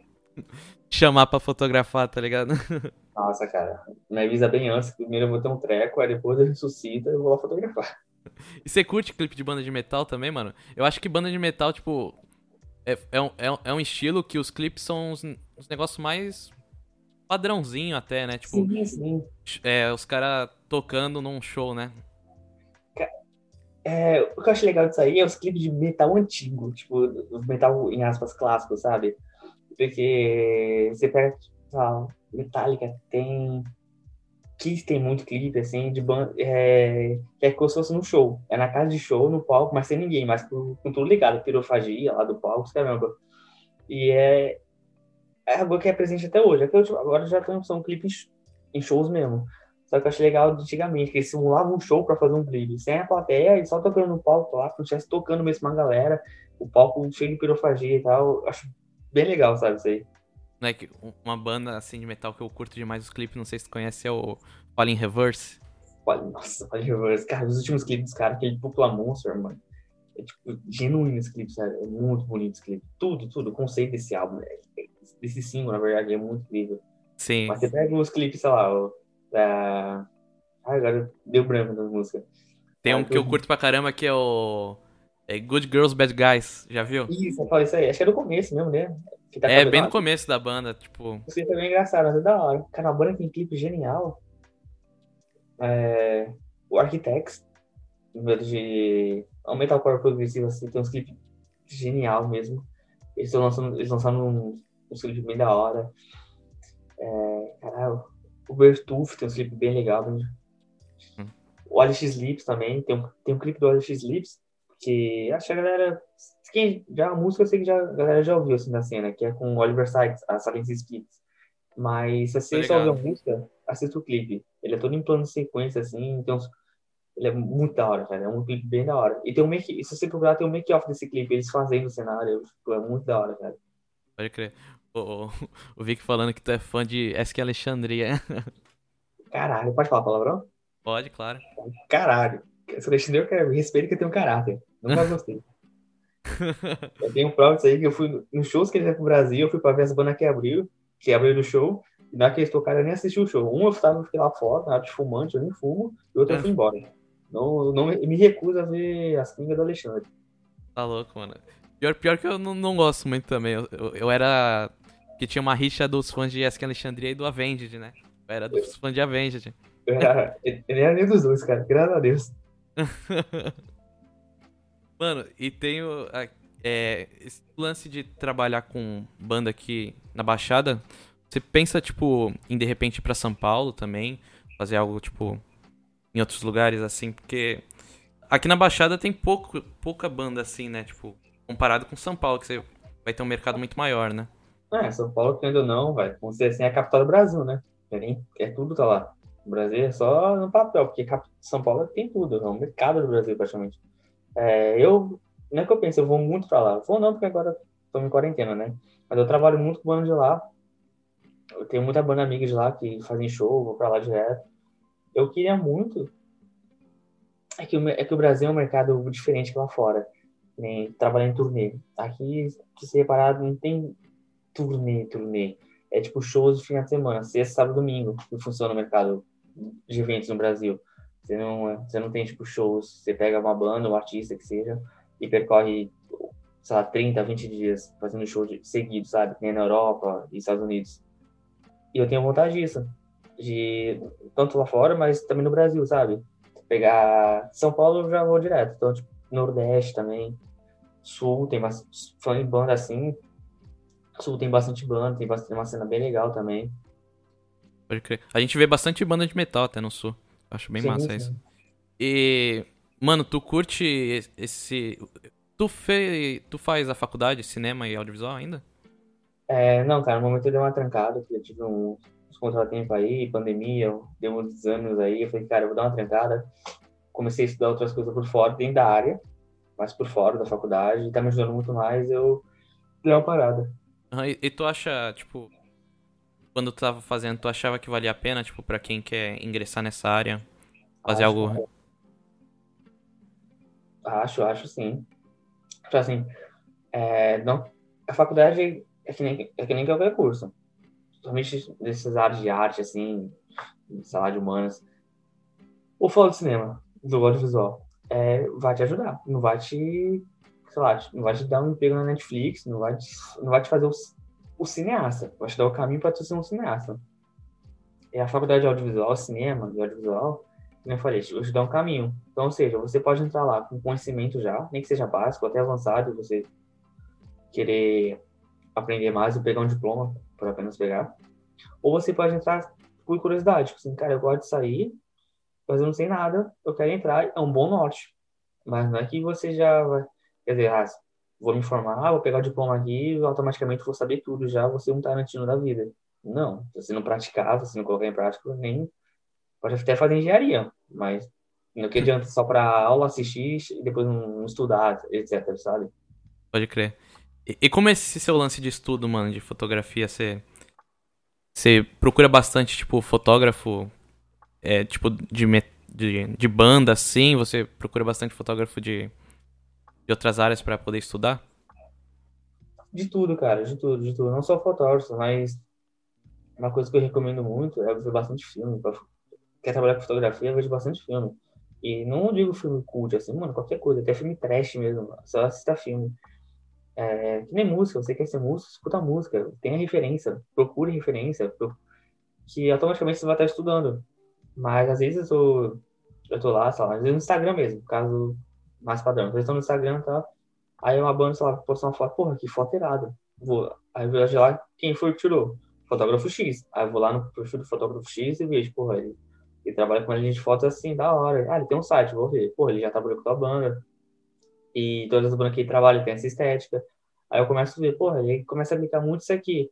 [laughs] chamar pra fotografar, tá ligado? [laughs] Nossa, cara, me avisa bem antes, primeiro eu vou ter um treco, aí depois eu ressuscito e eu vou lá fotografar. E você curte clipe de banda de metal também, mano? Eu acho que banda de metal, tipo, é, é, um, é, é um estilo que os clipes são os, os negócios mais padrãozinho até, né? Tipo, sim, sim. É, os caras tocando num show, né? É, o que eu acho legal disso aí é os clipes de metal antigo, tipo, os metal, em aspas, clássicos, sabe? Porque você pega, Metallica tem Kiss tem muito clipe, assim, de banda, é, é como se fosse no show. É na casa de show, no palco, mas sem ninguém, mas com, com tudo ligado, pirofagia lá do palco, caramba. E é, é algo que é presente até hoje. agora já tem, são clipes em shows mesmo. Só que eu achei legal antigamente, que eles simulavam um show para fazer um clipe, sem a plateia e só tocando no palco lá, como se estivesse tocando mesmo uma galera, o palco cheio de pirofagia e tal. Acho bem legal, sabe, isso aí. Né, que uma banda assim de metal que eu curto demais os clipes, não sei se tu conhece, é o Falling Reverse. Nossa, Falling Reverse. Cara, os últimos clipes dos caras, aquele Pupla Monster, mano. É tipo, genuíno esse clipe, sabe? É muito bonito esse clipe. Tudo, tudo. O conceito desse álbum, né? desse single, na verdade, é muito incrível. Sim. Mas você pega os clipes, sei lá, o, da. Ai, agora deu branco da música. Tem um que eu curto pra caramba que é o. É Good Girls, Bad Guys, já viu? Isso, eu isso aí. Acho que é do começo mesmo, né? Tá é, bem no começo da banda, tipo. Isso também é engraçado, mas é da hora. Cara, a banda tem clipe genial. É... O Architects, em vez de. É um metalcore progressivo, assim, tem uns clipes genial mesmo. Eles estão lançando, eles lançaram um, um clipe bem da hora. É... Caralho. O Bertuf tem um clipe bem legal. Né? Hum. O Alex Lips também, tem um, tem um clipe do Alex Lips que acho que a galera. Quem, já a música eu sei que já, a galera já ouviu assim na cena, que é com Oliver Sykes, a Silence Spirits. Mas se você só ouvir a música, assista o clipe. Ele é todo em plano de sequência, assim, então ele é muito da hora, cara. É um clipe bem da hora. E tem um make, se você procurar, tem um make-off desse clipe, eles fazendo o cenário, tipo, é muito da hora, cara. Pode crer. O, [laughs] o Vic falando que tu é fã de SQ Alexandria. [laughs] Caralho, pode falar palavrão? Pode, claro. Caralho. Essa Alexandria eu quero respeito que tem um caráter. Nunca gostei. eu tenho prova disso aí que eu fui nos shows que ele veio pro Brasil, eu fui pra ver as bandas que abriu, que abriu do show, e na que eles tocaram eu nem assisti o show. Um eu tava fiquei lá fora, na de fumante, eu nem fumo, e o outro eu fui embora. Não, não me recuso a ver as pingas do Alexandre. Tá louco, mano. Pior, pior que eu não, não gosto muito também. Eu, eu, eu, era. Que tinha uma rixa dos fãs de Esk Alexandria e do Avenged, né? Eu era dos fãs de Avenged. [laughs] Eu era, ele era nem dos dois, cara. Graças a Deus. [laughs] Mano, e tem. É, esse lance de trabalhar com banda aqui na Baixada. Você pensa, tipo, em de repente ir pra São Paulo também? Fazer algo, tipo, em outros lugares, assim? Porque aqui na Baixada tem pouco, pouca banda, assim, né? Tipo, comparado com São Paulo, que você vai ter um mercado muito maior, né? É, São Paulo, querendo ou não, vai. Vamos dizer assim, é a capital do Brasil, né? É tudo tá lá. O Brasil é só no papel, porque São Paulo tem tudo, é o mercado do Brasil, praticamente. É, eu, não é que eu penso, eu vou muito pra lá. Vou não, porque agora estou em quarentena, né? Mas eu trabalho muito com banda de lá. Eu tenho muita banda amiga de lá que fazem show, vou pra lá direto. Eu queria muito. É que, o, é que o Brasil é um mercado diferente que lá fora. Nem trabalhar em turnê. Aqui, se você reparar, não tem turnê, turnê. É tipo shows de fim de semana, sexta, sábado, domingo, que funciona o mercado de eventos no Brasil. Você não, você não tem, tipo, shows. Você pega uma banda, um artista que seja, e percorre, sei lá, 30, 20 dias fazendo show de, seguido, sabe? Nem na Europa e Estados Unidos. E eu tenho vontade disso. De, tanto lá fora, mas também no Brasil, sabe? Pegar São Paulo, eu já vou direto. Então, tipo, Nordeste também. Sul, tem bastante fã de banda assim. Sul tem bastante banda, tem bastante, uma cena bem legal também. Pode crer. A gente vê bastante banda de metal até no Sul. Acho bem sim, massa isso. E, mano, tu curte esse. Tu, fe... tu faz a faculdade, cinema e audiovisual ainda? É, não, cara, no momento eu dei uma trancada, porque eu tive um, uns contratempos aí, pandemia, deu uns anos aí, eu falei, cara, eu vou dar uma trancada. Comecei a estudar outras coisas por fora, dentro da área, mas por fora da faculdade, e tá me ajudando muito mais, eu dei uma parada. Ah, e, e tu acha, tipo, quando tu tava fazendo, tu achava que valia a pena, tipo, para quem quer ingressar nessa área, fazer acho, algo? Acho, acho sim. Tipo assim, é, não, a faculdade é que, nem, é que nem qualquer curso. Principalmente desses áreas de arte, assim, salário de humanas. Ou fala de cinema, do audiovisual, é, vai te ajudar. Não vai te, sei lá, não vai te dar um emprego na Netflix, não vai te, não vai te fazer os o cineasta. Vai te dar o caminho para tu ser um cineasta. E a faculdade de audiovisual, cinema e audiovisual, como eu falei, eu te dá um caminho. Então, ou seja, você pode entrar lá com conhecimento já, nem que seja básico, até avançado, você querer aprender mais e pegar um diploma por apenas pegar. Ou você pode entrar por curiosidade, tipo assim, cara, eu gosto de sair, mas eu não sei nada, eu quero entrar, é um bom norte. Mas não é que você já vai, quer dizer, ah, vou me informar, vou pegar o diploma aqui e automaticamente vou saber tudo já, vou ser um Tarantino da vida. Não, se você não praticar, se você não colocar em prática, nem pode até fazer engenharia, mas não que adianta só para aula assistir e depois não estudar, etc, sabe? Pode crer. E, e como é esse seu lance de estudo, mano, de fotografia, você você procura bastante, tipo, fotógrafo, é, tipo, de, de, de banda, assim, você procura bastante fotógrafo de de outras áreas para poder estudar? De tudo, cara, de tudo, de tudo. Não só fotógrafo, mas uma coisa que eu recomendo muito é ver bastante filme. Quer trabalhar com fotografia, vejo bastante filme. E não digo filme cult, assim, mano, qualquer coisa, até filme trash mesmo, só assista filme. É, que nem música, você quer ser músico, escuta música, tenha referência, procure referência, que automaticamente você vai estar estudando. Mas às vezes eu, eu tô lá, sei lá, às vezes no Instagram mesmo, caso mais padrão. Eles estão no Instagram e tá? Aí uma banda, sei lá, postou uma foto, porra, que foto irada. Vou, aí eu vejo lá, quem foi que tirou? Fotógrafo X. Aí eu vou lá no perfil do fotógrafo X e vejo, porra, ele, ele trabalha com a gente de foto assim, da hora. Ah, ele tem um site, vou ver. Porra, ele já trabalhou com a banda. E todas as bandas que ele trabalha tem essa estética. Aí eu começo a ver, porra, ele começa a aplicar muito isso aqui.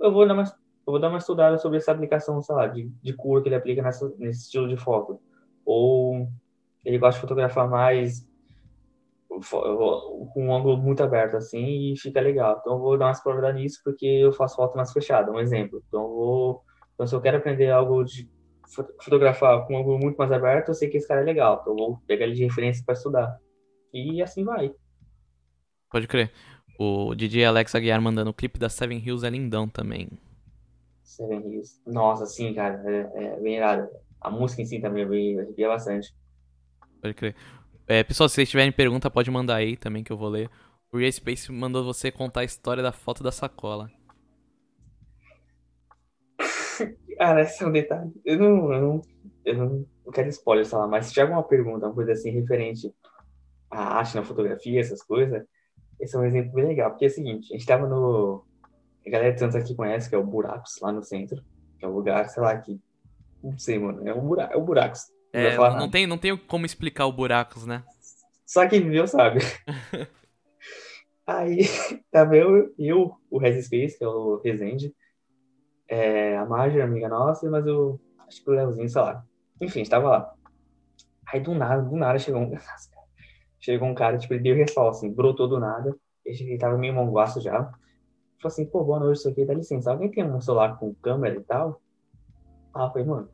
Eu vou dar uma, eu vou dar uma estudada sobre essa aplicação, sei lá, de, de cor que ele aplica nessa, nesse estilo de foto. Ou ele gosta de fotografar mais com um ângulo muito aberto assim e fica legal. Então eu vou dar uma explorada nisso porque eu faço foto mais fechada, um exemplo. Então eu vou, então se eu quero aprender algo de fotografar com um ângulo muito mais aberto, eu sei que esse cara é legal. Então eu vou pegar ele de referência para estudar. E assim vai. Pode crer. O DJ Alex Aguiar mandando o clipe da Seven Hills é lindão também. Seven Hills. Nossa, sim, cara. É, é bem irado. A música em si também é bem, bastante. Pode crer. É, pessoal, se vocês tiverem pergunta, pode mandar aí também que eu vou ler. O Ray Space mandou você contar a história da foto da sacola. Cara, [laughs] esse é um detalhe. Eu não, eu não, eu não quero spoiler, sei lá, mas se tiver alguma pergunta, uma coisa assim referente à arte na fotografia, essas coisas, esse é um exemplo bem legal. Porque é o seguinte, a gente tava no. A galera de aqui conhece, que é o Buracos, lá no centro. Que é um lugar, sei lá, que. Não sei, mano. É um buraco, é um Buracos. Não, É, não, tem, não tem como explicar o buracos, né? Só quem viveu sabe. [laughs] Aí, [laughs] tava eu, eu o Res Space, que é o Resende, é, a Marjorie, amiga nossa, mas eu acho que o Leozinho, sei lá. Enfim, estava lá. Aí do nada, do nada chegou um. [laughs] Chegou um cara, tipo, ele deu resol, assim, brotou do nada. Ele tava meio monguaço já. Falou assim, pô, boa noite, isso aqui, dá licença. Alguém tem um celular com câmera e tal? Ah, eu falei, mano.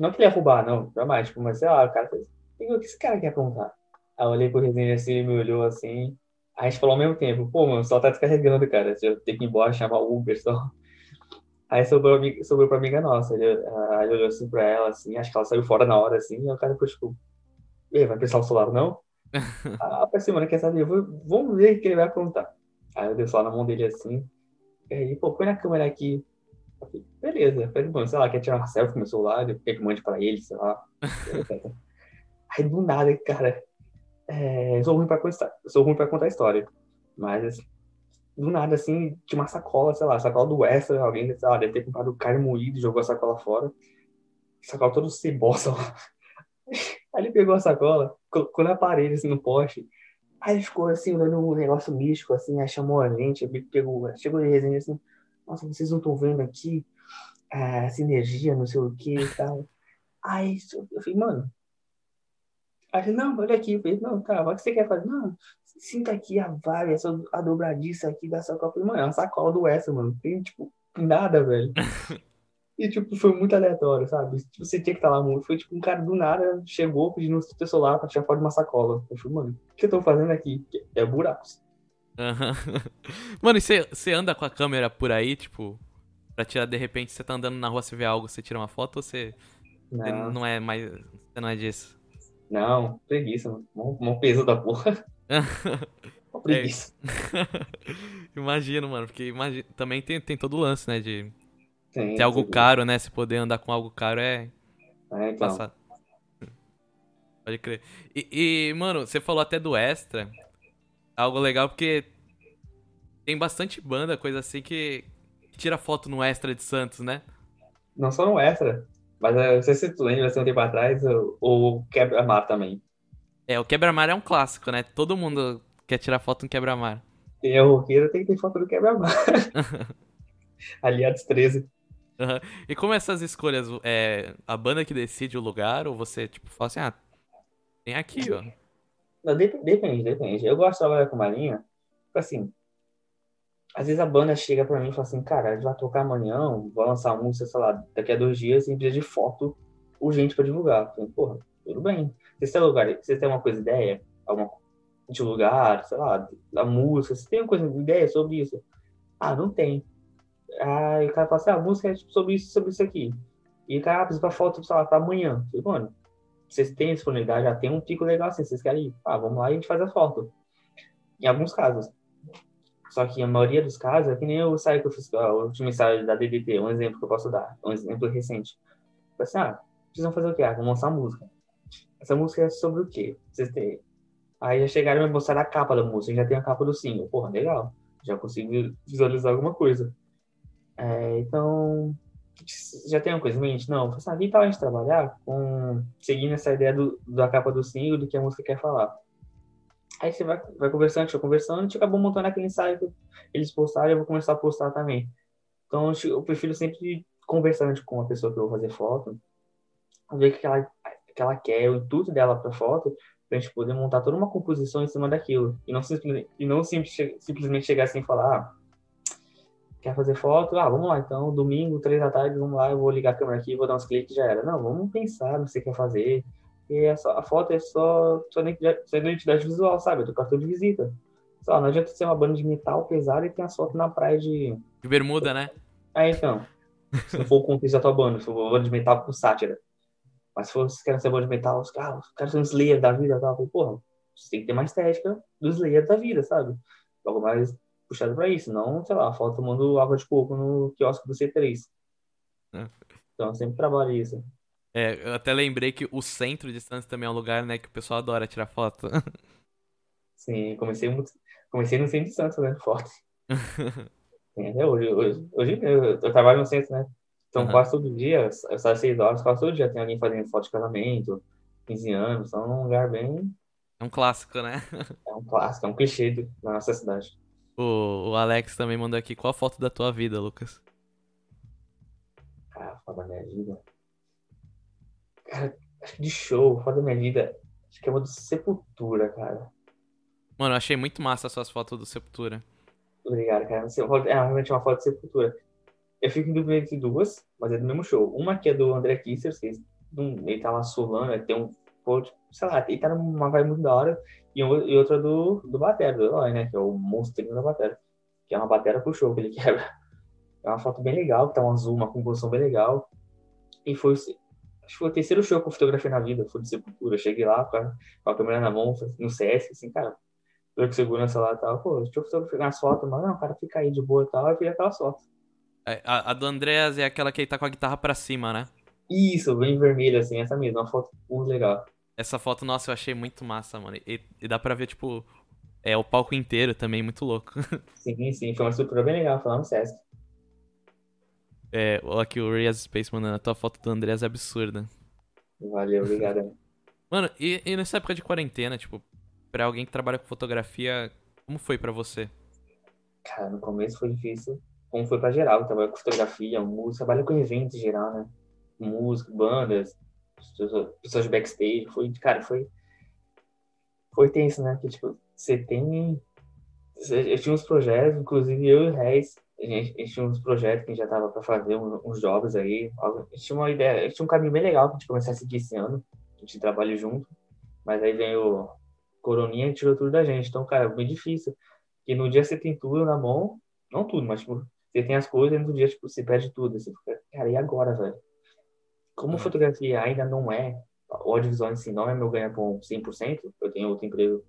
Não que ele ia roubar, não, jamais, tipo, mas sei lá, o cara fez. O que esse cara quer apontar? Aí eu olhei pro Resenha assim, ele me olhou assim. Aí a gente falou ao mesmo tempo, pô, mano, só tá descarregando, cara. Se eu ter que ir embora, chamar o Uber só. [laughs] Aí sobrou, sobrou pra amiga nossa. Ele, aí ele olhou assim pra ela, assim, acho que ela saiu fora na hora, assim, e o cara ficou tipo, e vai pensar o celular, não? ah, pra cima, quer saber? Vou, vamos ver o que ele vai apontar. Aí eu dei só na mão dele assim. E aí, pô, põe na câmera aqui. Falei, Beleza. Eu falei, bom, sei lá, quer tirar uma selfie com meu celular? Quer que mande pra ele, sei lá. [laughs] aí do nada, cara. É, eu sou ruim pra contar, sou ruim pra contar história. Mas do nada, assim, tinha uma sacola, sei lá, sacola do Extra, alguém, sei lá, deve ter comprado carne moída e jogou a sacola fora. Sacola todo cebosa lá. [laughs] Aí ele pegou a sacola, colocou na parede, assim, no poste. Aí ele ficou, assim, olhando um negócio místico, assim, aí chamou a gente, pegou, chegou de resenha, assim, nossa, vocês não estão vendo aqui é, essa energia, não sei o que e tal. Aí eu falei, mano, aí não, olha aqui, eu falei, não, tá, o que você quer fazer? Não, sinta aqui a vibe, essa, a dobradiça aqui da sacola. Eu falei, mano, é uma sacola do Essa, mano, tem, tipo, nada, velho. [laughs] E, tipo, foi muito aleatório, sabe? Tipo, você tinha que estar lá muito. Foi, tipo, um cara do nada chegou pedindo o seu celular pra tirar foto de uma sacola. Eu falei, mano, o que eu tô fazendo aqui? É buracos. Uhum. [laughs] Mano, e você, anda com a câmera por aí, tipo, pra tirar, de repente, você tá andando na rua, você vê algo, você tira uma foto ou você Não, não é mais. Você não é disso? não, preguiça, mano. Mó peso da porra. [laughs] Preguiça. [laughs] Imagino, mano, porque imagina, também tem, tem todo o lance, né? De Tem, ter algo caro, né? Se poder andar com algo caro é É, então. passar. Pode crer. E, e, mano, você falou até do extra. Algo legal porque tem bastante banda, coisa assim, que, que tira foto no extra de Santos, né? Não só no extra, mas eu não sei se tu lembra, assim, um tempo atrás, o, o quebra-mar também. É, o quebra-mar é um clássico, né? Todo mundo quer tirar foto no quebra-mar. Quem é roqueiro tem que ter foto do quebra-mar. [laughs] Aliados 13. Aham. E como essas escolhas, é a banda que decide o lugar ou você, tipo, fala assim, ah, tem aqui, ó. Não, dep- depende, depende. Eu gosto de trabalhar com marinha, tipo assim, às vezes a banda chega pra mim e fala assim, cara, a gente vai tocar amanhã, vai lançar um, sei lá, daqui a dois dias, e precisa de foto urgente pra divulgar. Porra, tudo bem. Vocês têm lugar, vocês têm uma coisa, ideia? Alguma de lugar, sei lá, da música, vocês têm uma coisa, ideia sobre isso? Ah, não tem. Aí o cara fala assim, ah, a música é tipo, sobre isso, sobre isso aqui. E o cara, ah, precisa pra foto, sei lá, pra amanhã. Falei, mano, vocês têm disponibilidade, já tem um pico legal assim, vocês querem ir? Ah, vamos lá e a gente faz a foto. Em alguns casos. Só que a maioria dos casos, é que nem eu fiz, ó, o último ensaio da DDT, um exemplo que eu posso dar, um exemplo recente. Falei assim, ah, precisam fazer o quê? Ah, vamos lançar música. Essa música é sobre o quê? Vocês têm... Aí já chegaram e me mostraram a capa da música, já tem a capa do single. Porra, legal. Já consigo visualizar alguma coisa. É, então, já tem uma coisa em mente? Não, ah, que tal a gente trabalhar com, seguindo essa ideia do, da capa do single, do que a música quer falar. Aí você vai, vai conversando, a gente conversando, a gente acabou montando aquele ensaio que eles postaram eu vou começar a postar também. Então, eu prefiro sempre conversar antes com a pessoa que eu vou fazer foto, ver o que ela, que ela quer, o intuito dela para foto, pra gente poder montar toda uma composição em cima daquilo. E não, simplesmente, e não sim- simplesmente chegar assim e falar, ah, quer fazer foto? Ah, vamos lá, então, domingo, três da tarde, vamos lá, eu vou ligar a câmera aqui, vou dar uns cliques já era. Não, vamos pensar no que você quer fazer. E é só, a foto é só sua identidade, sua identidade visual, sabe? É do cartão de visita. lá, não adianta ser uma banda de metal pesada e ter as fotos na praia de. De bermuda, né? Ah, então. Se não for o contexto da tua banda, se for uma banda de metal com sátira. Mas se vocês querem ser banda de metal, os caras, os caras são Slayer da vida, tá? Porra, você tem que ter uma estética do Slayer da vida, sabe? Algo mais puxado pra isso, não, sei lá, foto tomando água de coco no quiosque do C3. É. Então, eu sempre trabalho isso. É, eu até lembrei que o centro de Santos também é um lugar, né, que o pessoal adora tirar foto. [laughs] Sim, comecei muito, comecei no centro de Santos, né, foto. [laughs] Sim, até hoje, hoje, hoje eu, eu trabalho no centro, né? Então, Aham. quase todo dia, eu saio às 6 horas, quase todo dia tem alguém fazendo foto de casamento, 15 anos, então é um lugar bem. É um clássico, né? É um clássico, é um clichê da nossa cidade. O, o Alex também mandou aqui, qual a foto da tua vida, Lucas? Cara, foda da minha vida. Cara, acho que de show, foda da minha vida. Acho que é uma do Sepultura, cara. Mano, eu achei muito massa as suas fotos do Sepultura. Obrigado, cara. É realmente uma foto de Sepultura. Eu fico em dúvida entre duas, mas é do mesmo show. Uma que é do André Kisser, ele tá lá solando, ele tem um. Pô, tipo, Sei lá, ele tá numa vibe muito da hora. E, um- e outra do, do Batera, do Eloy, né? Que é o monstrinho da Batera. Que é uma batera pro show que ele [laughs] quebra. É uma foto bem legal, que tá um azul, uma composição bem legal. E foi, acho que foi o terceiro show que eu fotografei na vida, foi de Sepultura. Eu cheguei lá com a, com a câmera na mão, no CS, assim, cara, eu com segurança lá e tal, pô, deixa eu fotografar as fotos, mas não, cara, fica aí de boa e tal, eu fiz aquelas fotos. É, A, a do Andreas é aquela que ele tá com a guitarra pra cima, né? Isso, bem vermelho, assim, essa mesma, uma foto muito legal. Essa foto, nossa, eu achei muito massa, mano. E, e dá pra ver, tipo, é o palco inteiro também, muito louco. [laughs] Sim, sim, foi uma estrutura bem legal, no Sesc. É, ó, aqui o Rias Space mandando, a tua foto do Andreas é absurda. Valeu, obrigado. [laughs] Mano, e, e nessa época de quarentena, tipo, pra alguém que trabalha com fotografia, como foi pra você? Cara, no começo foi difícil, como foi pra geral, trabalho com fotografia, música, trabalho com eventos em geral, né? Música, bandas, pessoas backstage, foi, cara, foi foi tenso, né? Que, tipo, você tem eu tinha uns projetos, inclusive eu e o Reis, a gente, a gente tinha uns projetos que a gente já tava pra fazer, uns, uns jobs aí, a gente tinha uma ideia, a gente tinha um caminho bem legal pra gente começar a seguir esse ano, a gente trabalha junto, mas aí vem o Coroninha e tirou tudo da gente, então, cara, é bem difícil, porque no dia você tem tudo na mão, não tudo, mas, tipo, você tem as coisas e no dia, tipo, você perde tudo, você fica, cara, e agora, velho? Como Uhum. fotografia ainda não é, o audiovisual em si não é meu ganha-pão 100%, eu tenho outro emprego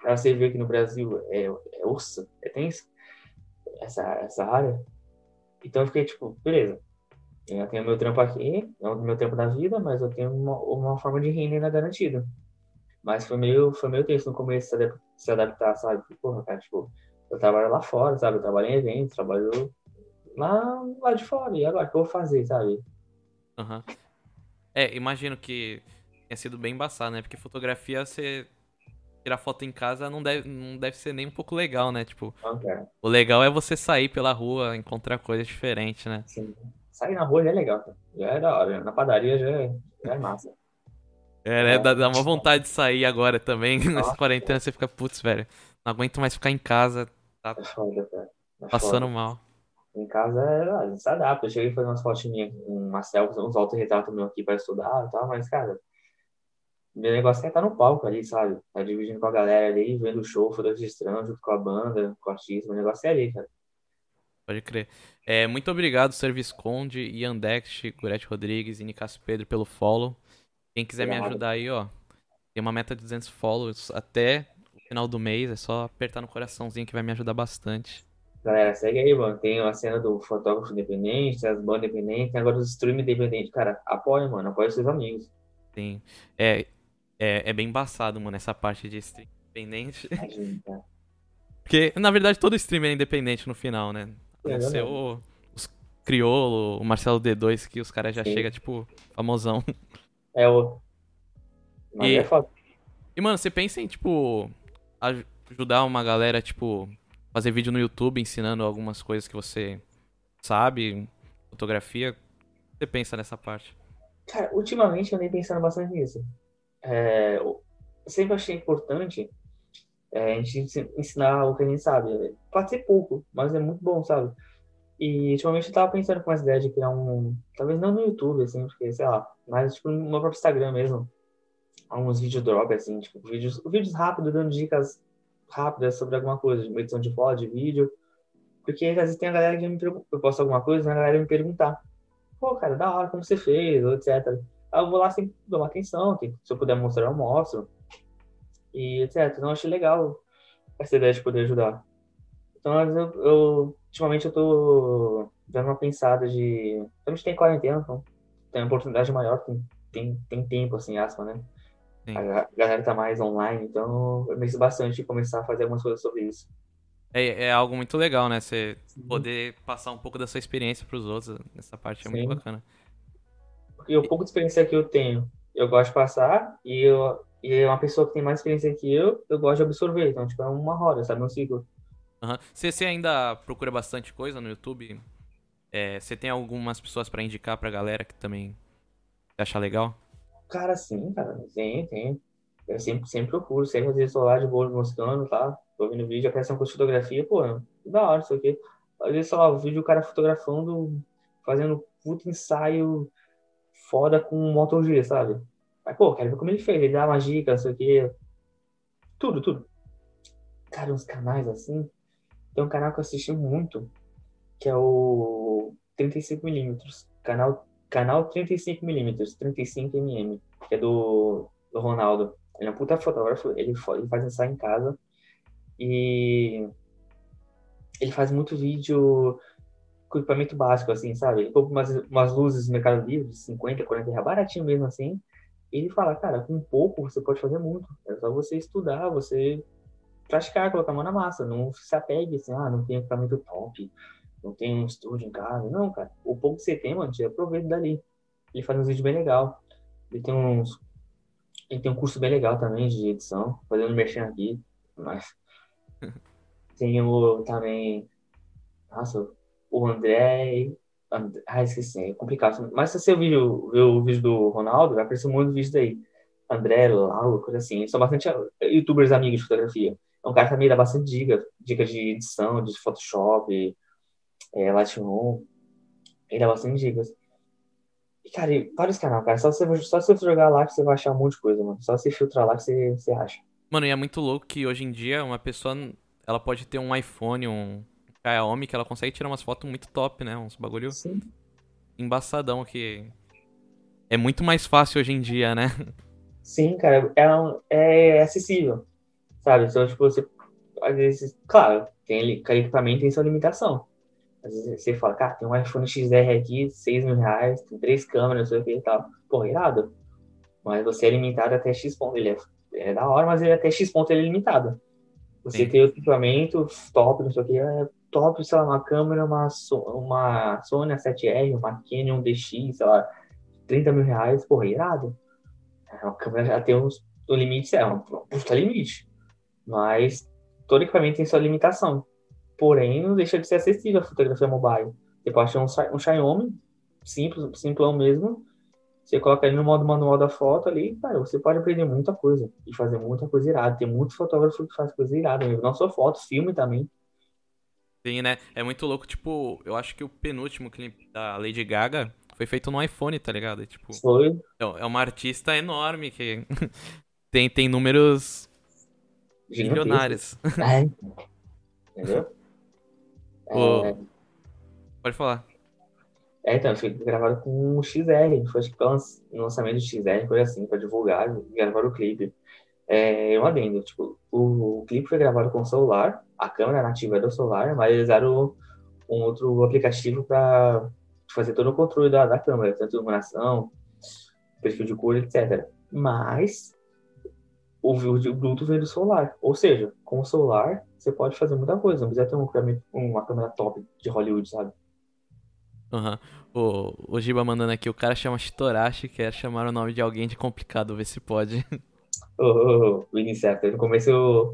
pra você ver que no Brasil é, é osso, é tenso, essa, essa área. Então eu fiquei tipo, beleza, eu tenho meu trampo aqui, é o meu tempo da vida, mas eu tenho uma, uma forma de renda ainda garantida. Mas foi meio, foi meio tenso no começo se adaptar, sabe? Porra, cara, tipo, eu trabalho lá fora, sabe? Eu trabalho em eventos, trabalho lá, lá de fora, e agora o que eu vou fazer, sabe? Aham. É, imagino que tenha sido bem embaçado, né? Porque fotografia, você tirar foto em casa não deve, não deve ser nem um pouco legal, né? Tipo, cara, o legal é você sair pela rua, encontrar coisas diferentes, né? assim, sair na rua já é legal, cara. Já é da hora, na padaria já é, já é massa. É, né? Dá, dá uma vontade de sair agora também. [laughs] Nessa Nossa. quarentena você fica, putz, velho, não aguento mais ficar em casa, É foda. É passando foda. mal. Em casa, a gente se adapta. Eu cheguei a fazer umas fotinhas, umas selfies, uns autorretratos meu aqui pra estudar e tal, mas, cara, meu negócio é estar no palco ali, sabe? Tá dividindo com a galera ali, vendo o show, registrando junto com a banda, com o artista. Meu negócio é ali, cara. Pode crer. É, muito obrigado, Service Conde, Ian Dext, Gorete Rodrigues e Nicasso Pedro pelo follow. Quem quiser me ajudar aí, ó, tem uma meta de 200 follows até o final do mês. É só apertar no coraçãozinho que vai me ajudar bastante. Galera, segue aí, mano. Tem a cena do fotógrafo independente, as bandas independentes, agora os stream independentes. Cara, apoia, mano. Apoia seus amigos. Tem, é, é, é bem embaçado, mano, essa parte de stream independente. Imagina. [laughs] Porque, na verdade, todo streamer é independente no final, né? É ser o, os Criolo, o Marcelo D2, que os caras já chegam, tipo, famosão. É o. Mas E- é foda. E, mano, você pensa em, tipo, aj- ajudar uma galera, tipo, fazer vídeo no YouTube ensinando algumas coisas que você sabe, fotografia? Você pensa nessa parte? Cara, ultimamente eu andei pensando bastante nisso. É, eu sempre achei importante é, a gente ensi- ensinar o que a gente sabe. Pode ser pouco, mas é muito bom, sabe? E ultimamente eu tava pensando com essa ideia de criar um. Talvez não no YouTube, assim, porque, sei lá, mas tipo no meu próprio Instagram mesmo. Alguns vídeo drop, assim, tipo, vídeos, vídeos rápidos dando dicas rápidas sobre alguma coisa, edição de foto, de vídeo. Porque às vezes tem a galera que me pergunta, eu posto alguma coisa, a galera me perguntar, pô, cara, da hora como você fez, ou etc. Aí eu vou lá sempre dou uma atenção, se eu puder mostrar, eu mostro. E etc. Então eu achei legal essa ideia de poder ajudar. Então eu, eu ultimamente eu tô dando uma pensada de. A gente tem quarentena, então tem uma oportunidade maior, tem, tem, tem tempo, assim, aspa, né? Sim. A galera tá mais online, então eu penso bastante em começar a fazer algumas coisas sobre isso. É, é algo muito legal, né? Você Sim. poder passar um pouco da sua experiência para os outros. Essa parte é Sim. muito bacana. Porque o pouco de experiência que eu tenho, eu gosto de passar, e, eu, e uma pessoa que tem mais experiência que eu, eu gosto de absorver. Então, tipo, é uma roda, sabe? Um ciclo. Uhum. Você, você ainda procura bastante coisa no YouTube? É, você tem algumas pessoas para indicar pra galera que também acha legal? Cara, sim, cara. Tem, tem. Eu sempre, sempre procuro, sempre tô lá de boa mostrando, tá? Tô vendo vídeo, aparece um curso de fotografia, pô, da hora isso aqui. Às vezes, sei lá, o vídeo o cara fotografando, fazendo puto ensaio foda com Moto G, sabe? Mas, pô, quero ver como ele fez, ele dá uma dica, não sei o quê. Tudo, tudo. Cara, uns canais assim. Tem um canal que eu assisti muito, que é o 35mm. Canal Canal 35mm, 35mm, que é do, do Ronaldo. Ele é um puta fotógrafo, ele, ele faz ensaio em casa e ele faz muito vídeo com equipamento básico, assim, sabe? Ele compra umas, umas luzes no Mercado Livre, de 50, 40 reais, baratinho mesmo assim. E ele fala, cara, com pouco você pode fazer muito. É só você estudar, você praticar, colocar a mão na massa. Não se apegue assim, ah, não tem equipamento top, não tem um estúdio em casa. Não, cara. O pouco que você tem, mano, tira proveito dali. Ele faz uns vídeos bem legal. Ele tem uns. Ele tem um curso bem legal também de edição, fazendo mexer aqui. Mas. [laughs] tem o também. Nossa, o André. And... Ah, esqueci, é complicado. Mas se você ver o, vídeo do Ronaldo, vai aparecer um monte de vídeos daí. André, Lauro, coisa assim. São bastante youtubers amigos de fotografia. É um cara que também dá bastante dicas, dicas de edição, de Photoshop, é, Lightroom. Ele dá bastante dicas. E, cara, e vários canais, cara. Só você, só você jogar lá que você vai achar um monte de coisa, mano. Só você filtrar lá que você, você acha. Mano, e é muito louco que hoje em dia uma pessoa, ela pode ter um iPhone, um Xiaomi, que ela consegue tirar umas fotos muito top, né? Uns bagulho Sim. embaçadão que é muito mais fácil hoje em dia, né? Sim, cara, é, é acessível, sabe? Então, tipo, você, às vezes, claro, tem, cada equipamento tem sua limitação. Às vezes você fala, cara, tem um iPhone XR aqui, 6 mil reais, tem três câmeras, não sei o que e tal. Pô, irado. Mas você é limitado até X ponto. Ele é, é da hora, mas ele é até X ponto ele é limitado. Você Sim. tem o equipamento top, não sei o que, é top, sei lá, uma câmera, uma, uma Sony A7R, uma Canon DX, sei lá, 30 mil reais, porra, irado. É uma câmera já tem uns, o limite, é um puta limite. Mas todo equipamento tem sua limitação. Porém, não deixa de ser acessível a fotografia mobile. Você pode ter um, um Xiaomi, simples, simplão mesmo. Você coloca ele no modo manual da foto ali, cara, você pode aprender muita coisa e fazer muita coisa irada. Tem muito fotógrafo que faz coisa irada mesmo. Não só foto, filme também. Sim, né? É muito louco, tipo, eu acho que o penúltimo clipe da Lady Gaga foi feito no iPhone, tá ligado? tipo, foi. É, é uma artista enorme que [laughs] tem, tem números milionários. É. [laughs] Entendeu? É... Pode falar. É, então, foi gravado com o XR, foi acho que no lançamento do XR, foi assim, para divulgar, gravaram o clipe. É um adendo, tipo, o, o clipe foi gravado com o celular, a câmera nativa é do celular, mas eles usaram um outro aplicativo para fazer todo o controle da, da câmera, tanto iluminação, perfil de cor, etc. Mas o vídeo Bluetooth vem do celular, ou seja, com o celular você pode fazer muita coisa. Não precisa ter um, uma câmera top de Hollywood, sabe? Aham. Uhum. O, o Giba mandando aqui, o cara chama Shitorashi, quer chamar o nome de alguém de complicado, ver se pode. Ô, oh, oh, incerto. No começo eu,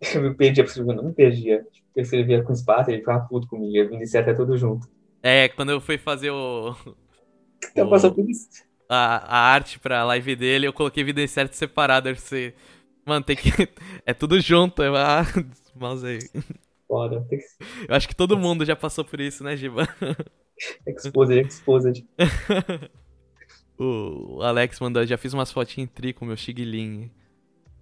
[laughs] eu me perdia, eu não me perdia. Eu escrevia com espaço, ele ficava puto comigo. O incerto é tudo junto. É, quando eu fui fazer o. Então o, passou por isso. A, a arte pra live dele, eu coloquei vida incerto separado. Você Mano, tem que. [laughs] É tudo junto. Eu... Ah, [laughs] aí. Foda. Que... Eu acho que todo mundo já passou por isso, né, Giba? [laughs] Exposed, exposed. o Alex mandou, já fiz umas fotinhas em tri com o meu Xiguilin.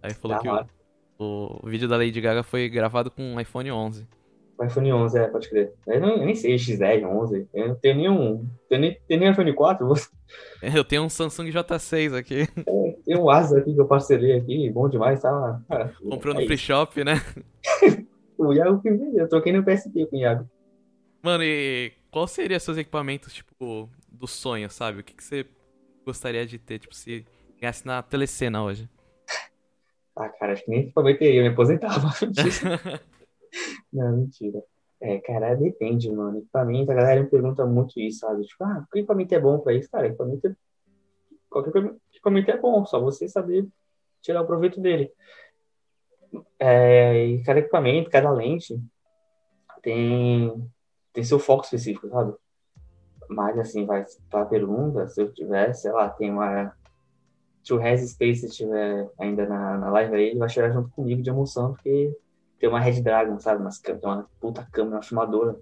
Aí falou tá que o, O vídeo da Lady Gaga foi gravado com um iPhone 11. O iPhone 11, é, pode crer. Eu, não, eu nem sei, XR, 11. Eu não tenho nenhum. Tenho nem, tenho nem iPhone 4. Vou... [laughs] Eu tenho um Samsung J6 aqui. É, tem um Asa aqui que eu parcelei aqui, bom demais, tá? Comprou é no free shop, né? [laughs] o Iago que veio, eu troquei no PSP com o Iago. Mano, e qual seria seus equipamentos, tipo, do sonho, sabe? O que, que você gostaria de ter, tipo, se ganhasse na telecena hoje? Ah, cara, acho que nem equipamento eu me aposentava. [laughs] Não, mentira. É, cara, depende, mano. Equipamento, a galera me pergunta muito isso, sabe? Tipo, ah, que equipamento é bom pra isso? Cara, equipamento é... Qualquer equipamento é bom, só você saber tirar o proveito dele. É, e cada equipamento, cada lente tem, tem seu foco específico, sabe? Mas, assim, vai pra pergunta, se eu tivesse, sei lá, tem uma... Se o Res Space estiver ainda na, na live aí, ele vai chorar junto comigo de emoção, porque tem uma Red Dragon, sabe? Mas tem uma puta câmera, uma filmadora.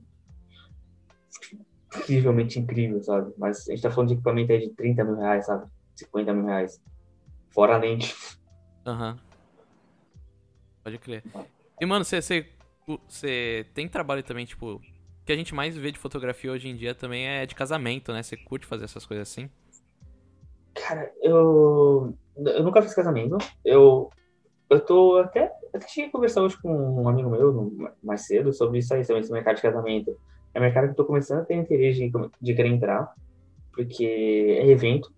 Incrivelmente incrível, sabe? Mas a gente tá falando de equipamento aí de 30 mil reais, sabe? 50 mil reais. Fora a lente. Aham. Uhum. Pode crer. E, mano, você tem trabalho também, tipo. O que a gente mais vê de fotografia hoje em dia também é de casamento, né? Você curte fazer essas coisas assim? Cara, eu. Eu nunca fiz casamento. Eu eu tô até. Até cheguei a conversar hoje com um amigo meu, mais cedo, sobre isso aí, sobre esse mercado de casamento. É um mercado que eu tô começando a ter interesse de, de querer entrar, porque é evento,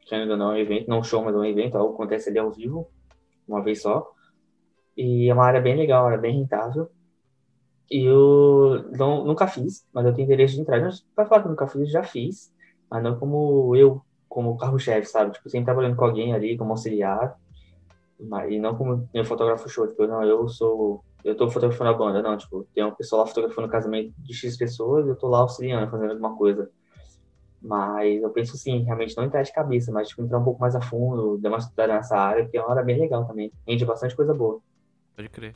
que ainda não é um evento, não show, mas é um evento, algo acontece ali ao vivo, uma vez só. E é uma área bem legal, área bem rentável. E eu não, nunca fiz, mas eu tenho interesse de entrar. Pra falar que nunca fiz, já fiz, mas não como eu, como carro-chefe, sabe? Tipo, sempre trabalhando com alguém ali, como auxiliar e não como eu fotógrafo show, tipo, não, eu sou. Eu tô fotografando a banda, não, tipo, tem uma pessoa lá fotografando o casamento de X pessoas, eu tô lá auxiliando, fazendo alguma coisa. Mas eu penso assim, realmente não entrar de cabeça, mas tipo, entrar um pouco mais a fundo, dar uma estudada nessa área, porque é uma área bem legal também. Rende bastante coisa boa. Pode crer.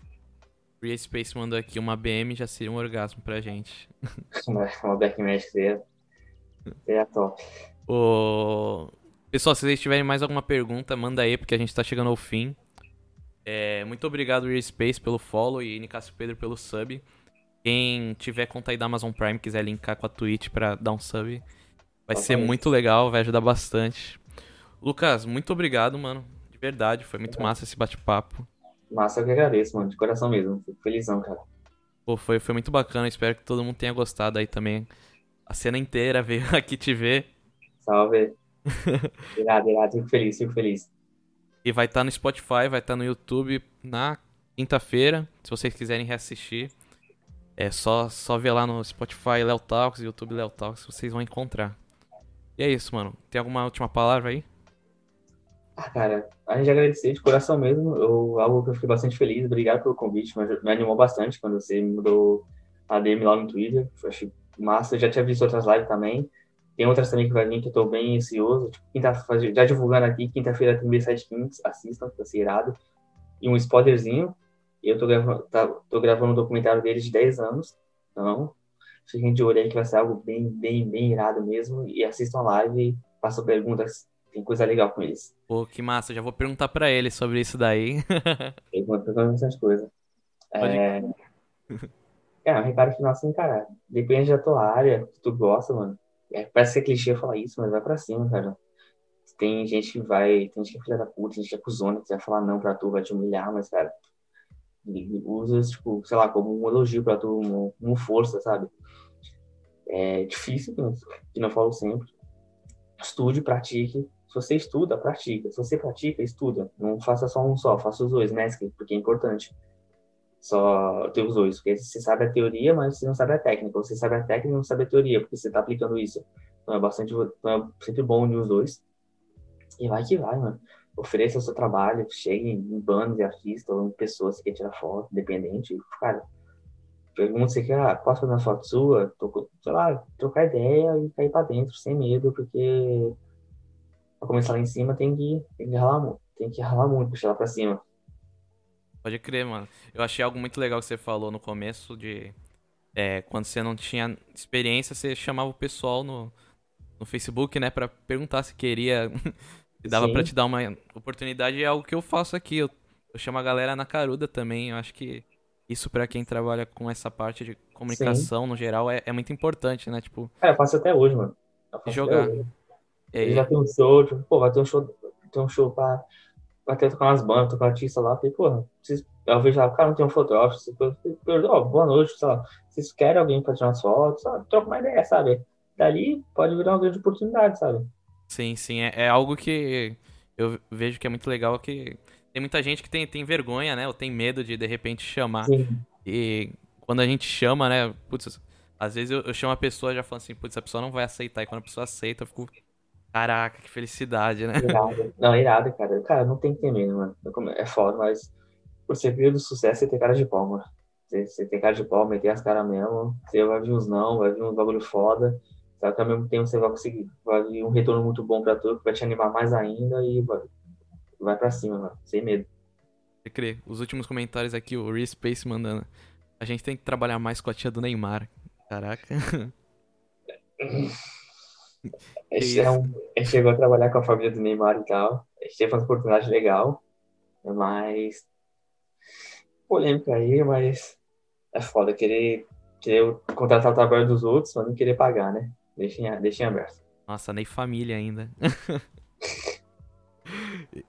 Free Space mandou aqui, uma BM já seria um orgasmo pra gente. [laughs] uma Backmagic seria, seria top. O... Pessoal, se vocês tiverem mais alguma pergunta, manda aí, porque a gente tá chegando ao fim. É, muito obrigado, Real Space, pelo follow e Nicásio Pedro pelo sub. Quem tiver conta aí da Amazon Prime, quiser linkar com a Twitch pra dar um sub, vai ser muito legal, vai ajudar bastante. Lucas, muito obrigado, mano. De verdade, foi muito massa esse bate-papo. Massa, eu que agradeço, mano. De coração mesmo. Fico felizão, cara. Pô, foi, foi muito bacana. Espero que todo mundo tenha gostado aí também. A cena inteira [laughs] veio aqui te ver. Salve. [laughs] irado, irado, fico feliz, fico feliz. E vai estar tá no Spotify, vai estar tá no YouTube na quinta-feira, se vocês quiserem reassistir. É só, só ver lá no Spotify Léo Talks, YouTube Léo Talks, vocês vão encontrar. E é isso, mano. Tem alguma última palavra aí? Ah, cara, a gente agradecer de coração mesmo. Eu, algo que eu fiquei bastante feliz. Obrigado pelo convite. Me animou bastante quando você mudou a DM lá no Twitter. Eu achei massa. Eu já tinha visto outras lives também. Tem outras também que vai vir que eu tô bem ansioso. Tipo, quinta, já divulgando aqui, quinta-feira tem B7 Kings, assistam, tá ser irado. E um spoilerzinho, eu tô gravando, tá, tô gravando um documentário deles de 10 anos, então fiquem de olho aí que vai ser algo bem, bem, bem irado mesmo. E assistam a live, façam perguntas, tem coisa legal com eles. Pô, que massa, já vou perguntar para eles sobre isso daí. [laughs] Pergunta bastante coisa. Pode... É... é, um recado final assim, cara, depende da tua área, que tu gosta, mano é, parece que é clichê falar isso, mas vai pra cima, cara. Tem gente que vai, tem gente que é filha da puta, tem gente que é cuzona, que vai falar não pra tu, vai te humilhar, mas, cara, usa, tipo, sei lá, como um elogio pra tu, como, como força, sabe? É difícil, que não falo sempre. Estude, pratique. Se você estuda, pratica. Se você pratica, estuda. Não faça só um só, faça os dois, mescle, porque é importante só ter os dois, porque você sabe a teoria, mas você não sabe a técnica. Você sabe a técnica e não sabe a teoria, porque você está aplicando isso. Então é bastante, então é sempre bom unir os dois. E vai que vai, mano. Ofereça o seu trabalho, chegue em bandas de artistas ou em pessoas que querem tirar foto, independente. Cara, pergunta se quer, ah, posso fazer uma foto sua? Tô, sei lá, trocar ideia e cair pra dentro, sem medo, porque pra começar lá em cima tem que, tem que ralar muito, tem que ralar muito chegar lá pra cima. Pode crer, mano. Eu achei algo muito legal que você falou no começo de. É, quando você não tinha experiência, você chamava o pessoal no, no Facebook, né, pra perguntar se queria. [laughs] se dava pra te dar uma oportunidade. É algo que eu faço aqui. Eu, eu chamo a galera na caruda também. Eu acho que isso para quem trabalha com essa parte de comunicação Sim. no geral é, é, muito importante, né? Tipo. É, eu faço até hoje, mano. jogar. Hoje. É, já tem um show, tipo, pô, vai ter um show, tem um show pra. Ter tocar umas bandas, tocar artista lá. Falei, porra, vocês, eu vejo lá, o cara não tem um fotógrafo. Ó, boa noite, sei lá. Vocês querem alguém pra tirar umas fotos, sabe? Troca uma ideia, sabe? Dali pode virar uma grande oportunidade, sabe? Sim, sim. É, é algo que eu vejo que é muito legal que tem muita gente que tem, tem vergonha, né? Ou tem medo de de repente chamar. Sim. E quando a gente chama, né? Putz, às vezes eu, eu chamo a pessoa e já falo assim, putz, a pessoa não vai aceitar. E quando a pessoa aceita, eu fico. Caraca, que felicidade, né? Irado. Não, irado, cara. Cara, não tem que ter medo, mano. É foda, mas você veio do sucesso, você tem cara de pau, mano. Você, você tem cara de pau, meter as caras mesmo. Você vai vir uns não, vai vir um bagulho foda. Sabe que ao mesmo tempo você vai conseguir. Vai vir um retorno muito bom pra tu, que vai te animar mais ainda e vai, vai pra cima, mano, sem medo. Você crê? Os últimos comentários aqui, o Respace mandando. A gente tem que trabalhar mais com a tia do Neymar. Caraca. [laughs] Esse é um, ele chegou a trabalhar com a família do Neymar e tal. A gente teve uma oportunidade legal, mas. polêmica aí, mas. É foda querer, querer contratar o trabalho dos outros, mas não querer pagar, né? Deixa em, deixa em aberto. Nossa, nem família ainda. [laughs]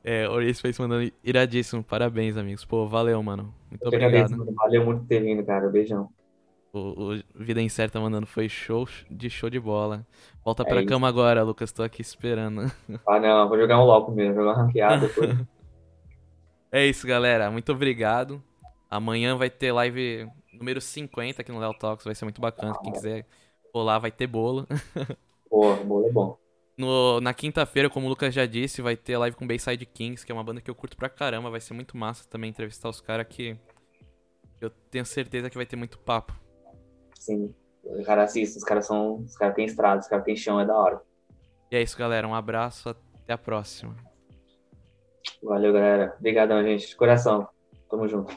É, Orice fez mandando iradíssimo. Parabéns, amigos. Pô, valeu, mano. Muito Eu obrigado. Agradeço. Valeu muito ter vindo, cara. Beijão. O, o Vida Incerta mandando foi show de show de bola. Volta é pra isso. cama agora, Lucas. Tô aqui esperando. Ah, não. Vou jogar um LOL primeiro. Jogar uma ranqueada depois. [laughs] é isso, galera. Muito obrigado. Amanhã vai ter live número 50 aqui no Léo Talks. Vai ser muito bacana. Quem quiser rolar, vai ter bolo. [laughs] Pô, bolo é bom. No, na quinta-feira, como o Lucas já disse, vai ter live com Bayside Kings, que é uma banda que eu curto pra caramba. Vai ser muito massa também entrevistar os caras que eu tenho certeza que vai ter muito papo. Sim, os caras assistem, os caras são. Os caras têm estrada, os caras têm chão, é da hora. E é isso, galera. Um abraço, até a próxima. Valeu, galera. Obrigadão, gente. De coração. Tamo junto.